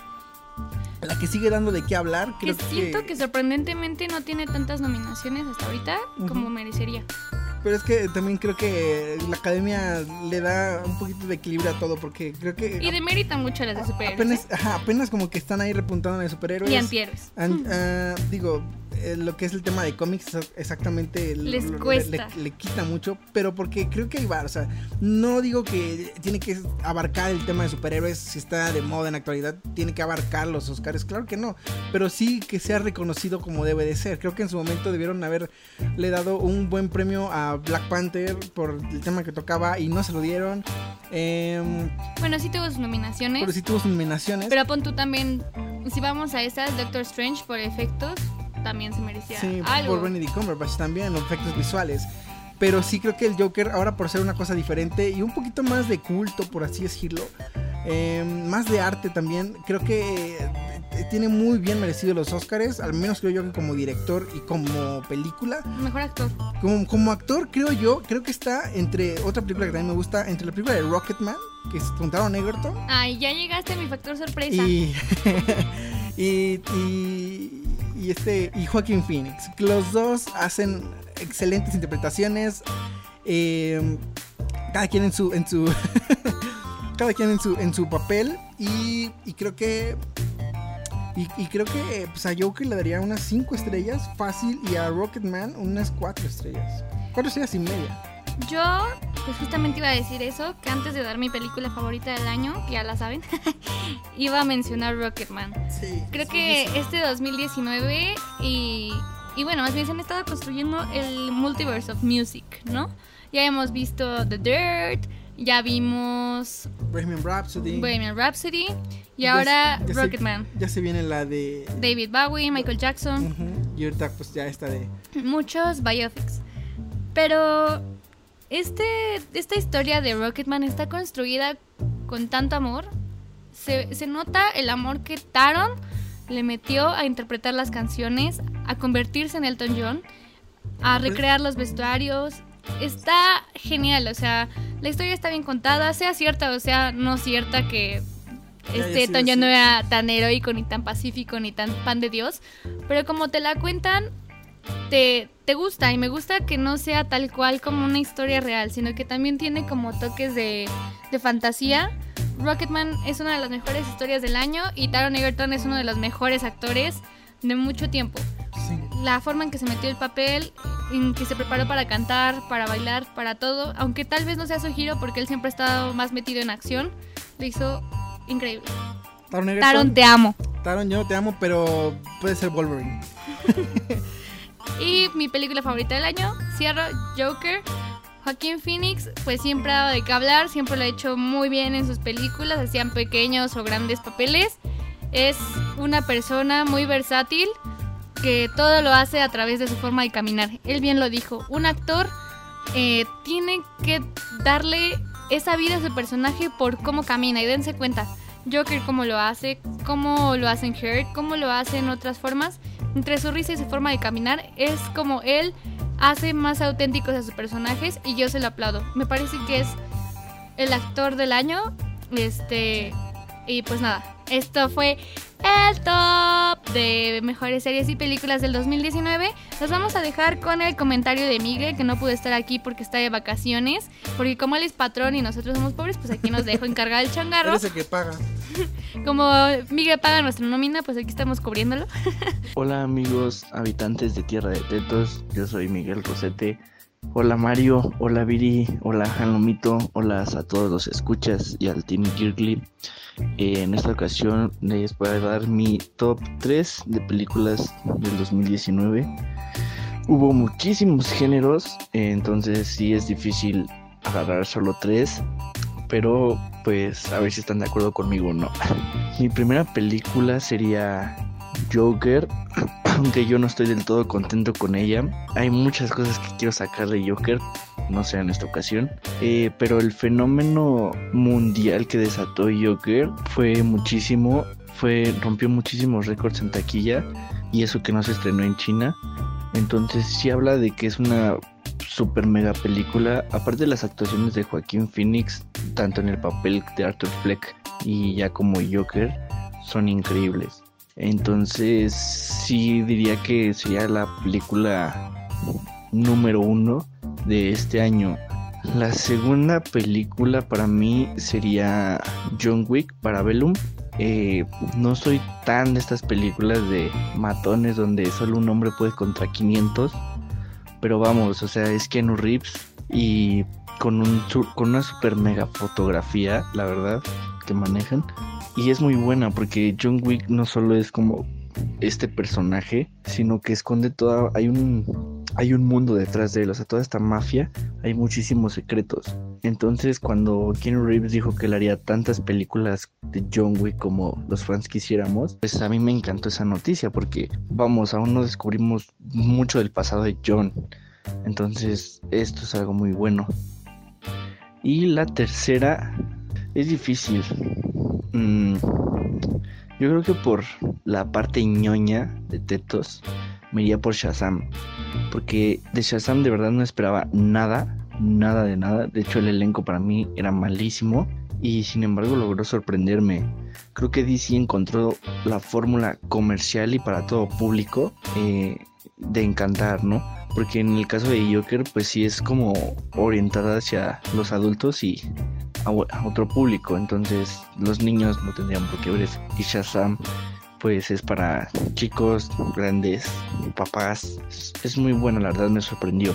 la que sigue dando de qué hablar. Creo que siento que... sorprendentemente no tiene tantas nominaciones hasta ahorita como merecería. pero es que también creo que la academia le da un poquito de equilibrio a todo porque creo que... Y demerita mucho a las de superhéroes. Apenas, ¿eh? ajá, apenas como que están ahí repuntando de superhéroes. Y antihéroes. An- ah, digo, eh, lo que es el tema de cómics exactamente Les lo- cuesta. Le, le quita mucho, pero porque creo que ahí va, o sea, no digo que tiene que abarcar el tema de superhéroes si está de moda en la actualidad, tiene que abarcar los Oscars, claro que no, pero sí que sea reconocido como debe de ser. Creo que en su momento debieron haberle dado un buen premio a Black Panther por el tema que tocaba y no se lo dieron. Em, Bueno, sí tuvo sus nominaciones. pero sí tuvo sus nominaciones. Pero pon tú también, si vamos a esas, Doctor Strange por efectos, también se merecía Sí, algo. por Benedict Cumberbatch también, los efectos visuales. Pero sí creo que el Joker, ahora por ser una cosa diferente y un poquito más de culto, por así decirlo, eh, más de arte también, creo que eh, tiene muy bien merecido los Oscars, al menos creo yo que como director y como película. Mejor actor. Como, como actor, creo yo, creo que está entre otra película que también me gusta, entre la película de Rocketman, que es con Taron Egerton, Ay, ya llegaste a mi factor sorpresa. y, y, y, y este y Joaquín Phoenix. Los dos hacen excelentes interpretaciones. eh, cada quien en su. En su cada quien en su, en su papel. Y, y creo que. Y, y creo que pues, a Joker le daría unas 5 estrellas fácil y a Rocketman unas 4 estrellas. 4 estrellas y media. Yo, pues justamente iba a decir eso, que antes de dar mi película favorita del año, que ya la saben, iba a mencionar Rocketman. Sí. Creo que este 2019 y, y bueno, más bien se han estado construyendo el multiverse of music, ¿no? Ya hemos visto The Dirt, ya vimos Bohemian Rhapsody. Bohemian Rhapsody y Ya ahora se- Rocketman. Ya se viene la de. David Bowie, Michael Jackson, Y ahorita pues ya está de... muchos biopics. Pero este, esta historia de Rocketman está construida con tanto amor. Se, se nota el amor que Taron le metió a interpretar las canciones, a convertirse en Elton John, a recrear los vestuarios. Está genial, o sea, la historia está bien contada, sea cierta o sea no cierta que este Elton John no era tan heroico, ni tan pacífico, ni tan pan de Dios. Pero como te la cuentan, te, te gusta. Y me gusta que no sea tal cual como una historia real, sino que también tiene como toques de, de fantasía. Rocketman es una de las mejores historias del año y Taron Egerton es uno de los mejores actores de mucho tiempo. Sí. La forma en que se metió el papel, en que se preparó para cantar, para bailar, para todo, aunque tal vez no sea su giro porque él siempre ha estado más metido en acción, lo hizo increíble. Taron Egerton. Taron, te amo. Taron, yo te amo, pero puede ser Wolverine. Y mi película favorita del año, cierro, Joker. Joaquín Phoenix, pues siempre ha dado de qué hablar, siempre lo ha hecho muy bien en sus películas, hacían pequeños o grandes papeles. Es una persona muy versátil que todo lo hace a través de su forma de caminar. Él bien lo dijo, un actor eh, tiene que darle esa vida a su personaje por cómo camina y dense cuenta. Joker cómo lo hace, cómo lo hace en Her, cómo lo hace en otras formas. Entre su risa y su forma de caminar es como él hace más auténticos a sus personajes y yo se lo aplaudo. Me parece que es el actor del año. Este y pues nada, esto fue el top de mejores series y películas del 2019. Los vamos a dejar con el comentario de Miguel, que no pudo estar aquí porque está de vacaciones. Porque como él es patrón y nosotros somos pobres, pues aquí nos dejo encargar el changarro. El que paga. Como Miguel paga nuestra nómina, pues aquí estamos cubriéndolo. Hola amigos habitantes de Tierra de Tetos, yo soy Miguel Rosete. Hola Mario, hola Viri, hola Hanlomito, hola a todos los escuchas y al Team Kirkly. Eh, en esta ocasión les voy a dar mi top 3 de películas del 2019. Hubo muchísimos géneros, entonces sí es difícil agarrar solo 3, pero pues a ver si están de acuerdo conmigo o no. Mi primera película sería Joker, aunque yo no estoy del todo contento con ella. Hay muchas cosas que quiero sacar de Joker, no sé en esta ocasión. Eh, pero el fenómeno mundial que desató Joker fue muchísimo, fue rompió muchísimos récords en taquilla y eso que no se estrenó en China. Entonces sí habla de que es una super mega película. Aparte de las actuaciones de Joaquín Phoenix, tanto en el papel de Arthur Fleck y ya como Joker, son increíbles. Entonces sí diría que sería la película número uno de este año. La segunda película para mí sería John Wick para Bellum. Eh, no soy tan de estas películas de matones donde solo un hombre puede contra 500. Pero vamos, o sea, es Keanu Reeves y con, un, con una super mega fotografía, la verdad, que manejan. Y es muy buena porque John Wick no solo es como este personaje, sino que esconde toda, hay un, hay un mundo detrás de él, o sea, toda esta mafia, hay muchísimos secretos. Entonces, cuando Keanu Reeves dijo que él haría tantas películas de John Wick como los fans quisiéramos, pues a mí me encantó esa noticia porque, vamos, aún no descubrimos mucho del pasado de John. Entonces, esto es algo muy bueno. Y la tercera es difícil. Mm, yo creo que por la parte ñoña de Tetos me iría por Shazam. Porque de Shazam de verdad no esperaba nada, nada de nada. De hecho el elenco para mí era malísimo y sin embargo logró sorprenderme. Creo que DC encontró la fórmula comercial y para todo público eh, de encantar, ¿no? Porque en el caso de Joker pues sí es como orientada hacia los adultos y a, otro público, entonces los niños no tendrían por qué ver eso. Y Shazam pues es para chicos, grandes, papás. Es, muy bueno, la verdad me sorprendió.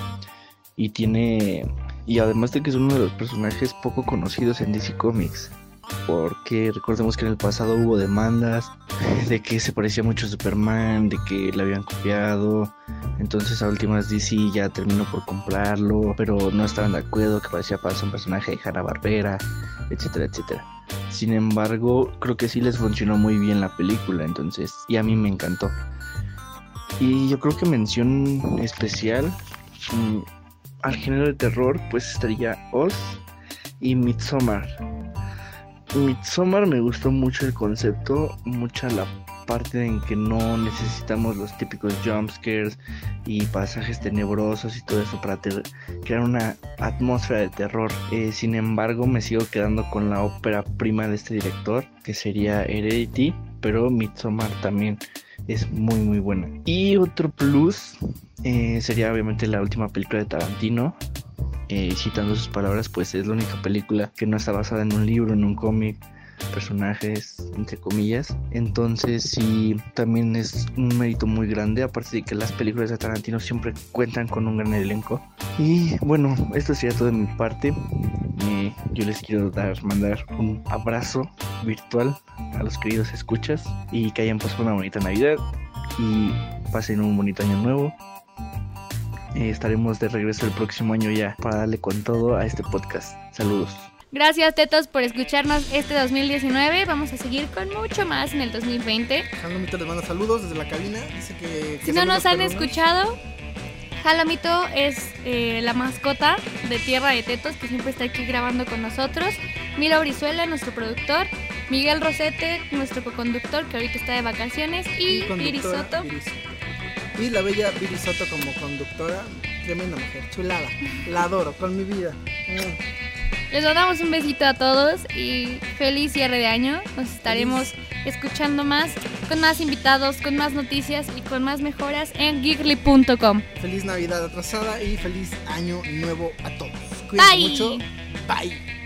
Y tiene... Y además de que es uno de los personajes poco conocidos en DC Comics porque recordemos que en el pasado hubo demandas de que se parecía mucho a Superman, de que le habían copiado, entonces a últimas DC ya terminó por comprarlo, pero no estaban de acuerdo que parecía para un personaje de Hanna Barbera, etcétera, etcétera. Sin embargo, creo que sí les funcionó muy bien la película, entonces, y a mí me encantó. Y yo creo que mención especial mm, al género de terror, pues estaría Oz y Midsommar. Midsommar me gustó mucho el concepto, mucha la parte en que no necesitamos los típicos jumpscares y pasajes tenebrosos y todo eso para crear una atmósfera de terror. Eh, sin embargo, me sigo quedando con la ópera prima de este director, que sería Heredity, pero Midsommar también es muy muy buena. Y otro plus eh, sería obviamente la última película de Tarantino, eh, citando sus palabras, pues es la única película que no está basada en un libro, en un cómic, personajes, entre comillas. Entonces sí, también es un mérito muy grande, aparte de que las películas de Tarantino siempre cuentan con un gran elenco. Y bueno, esto sería todo de mi parte. Eh, yo les quiero dar, mandar un abrazo virtual a los queridos escuchas y que hayan pasado una bonita Navidad y pasen un bonito año nuevo eh, estaremos de regreso el próximo año ya para darle con todo a este podcast. Saludos. Gracias, Tetos, por escucharnos este 2019. Vamos a seguir con mucho más en el 2020. Jalomito les manda saludos desde la cabina. Dice que, si no nos han escuchado, Jalomito es eh, la mascota de Tierra de Tetos que siempre está aquí grabando con nosotros. Milo Brizuela, nuestro productor. Miguel Rosete, nuestro co-conductor que ahorita está de vacaciones. Y, y Soto. Y la bella Viri Soto como conductora, tremenda mujer, chulada. La adoro con mi vida. Les damos un besito a todos y feliz cierre de año. Nos estaremos escuchando más, con más invitados, con más noticias y con más mejoras en geekly.com. Feliz Navidad atrasada y feliz año nuevo a todos. Cuídense mucho. Bye.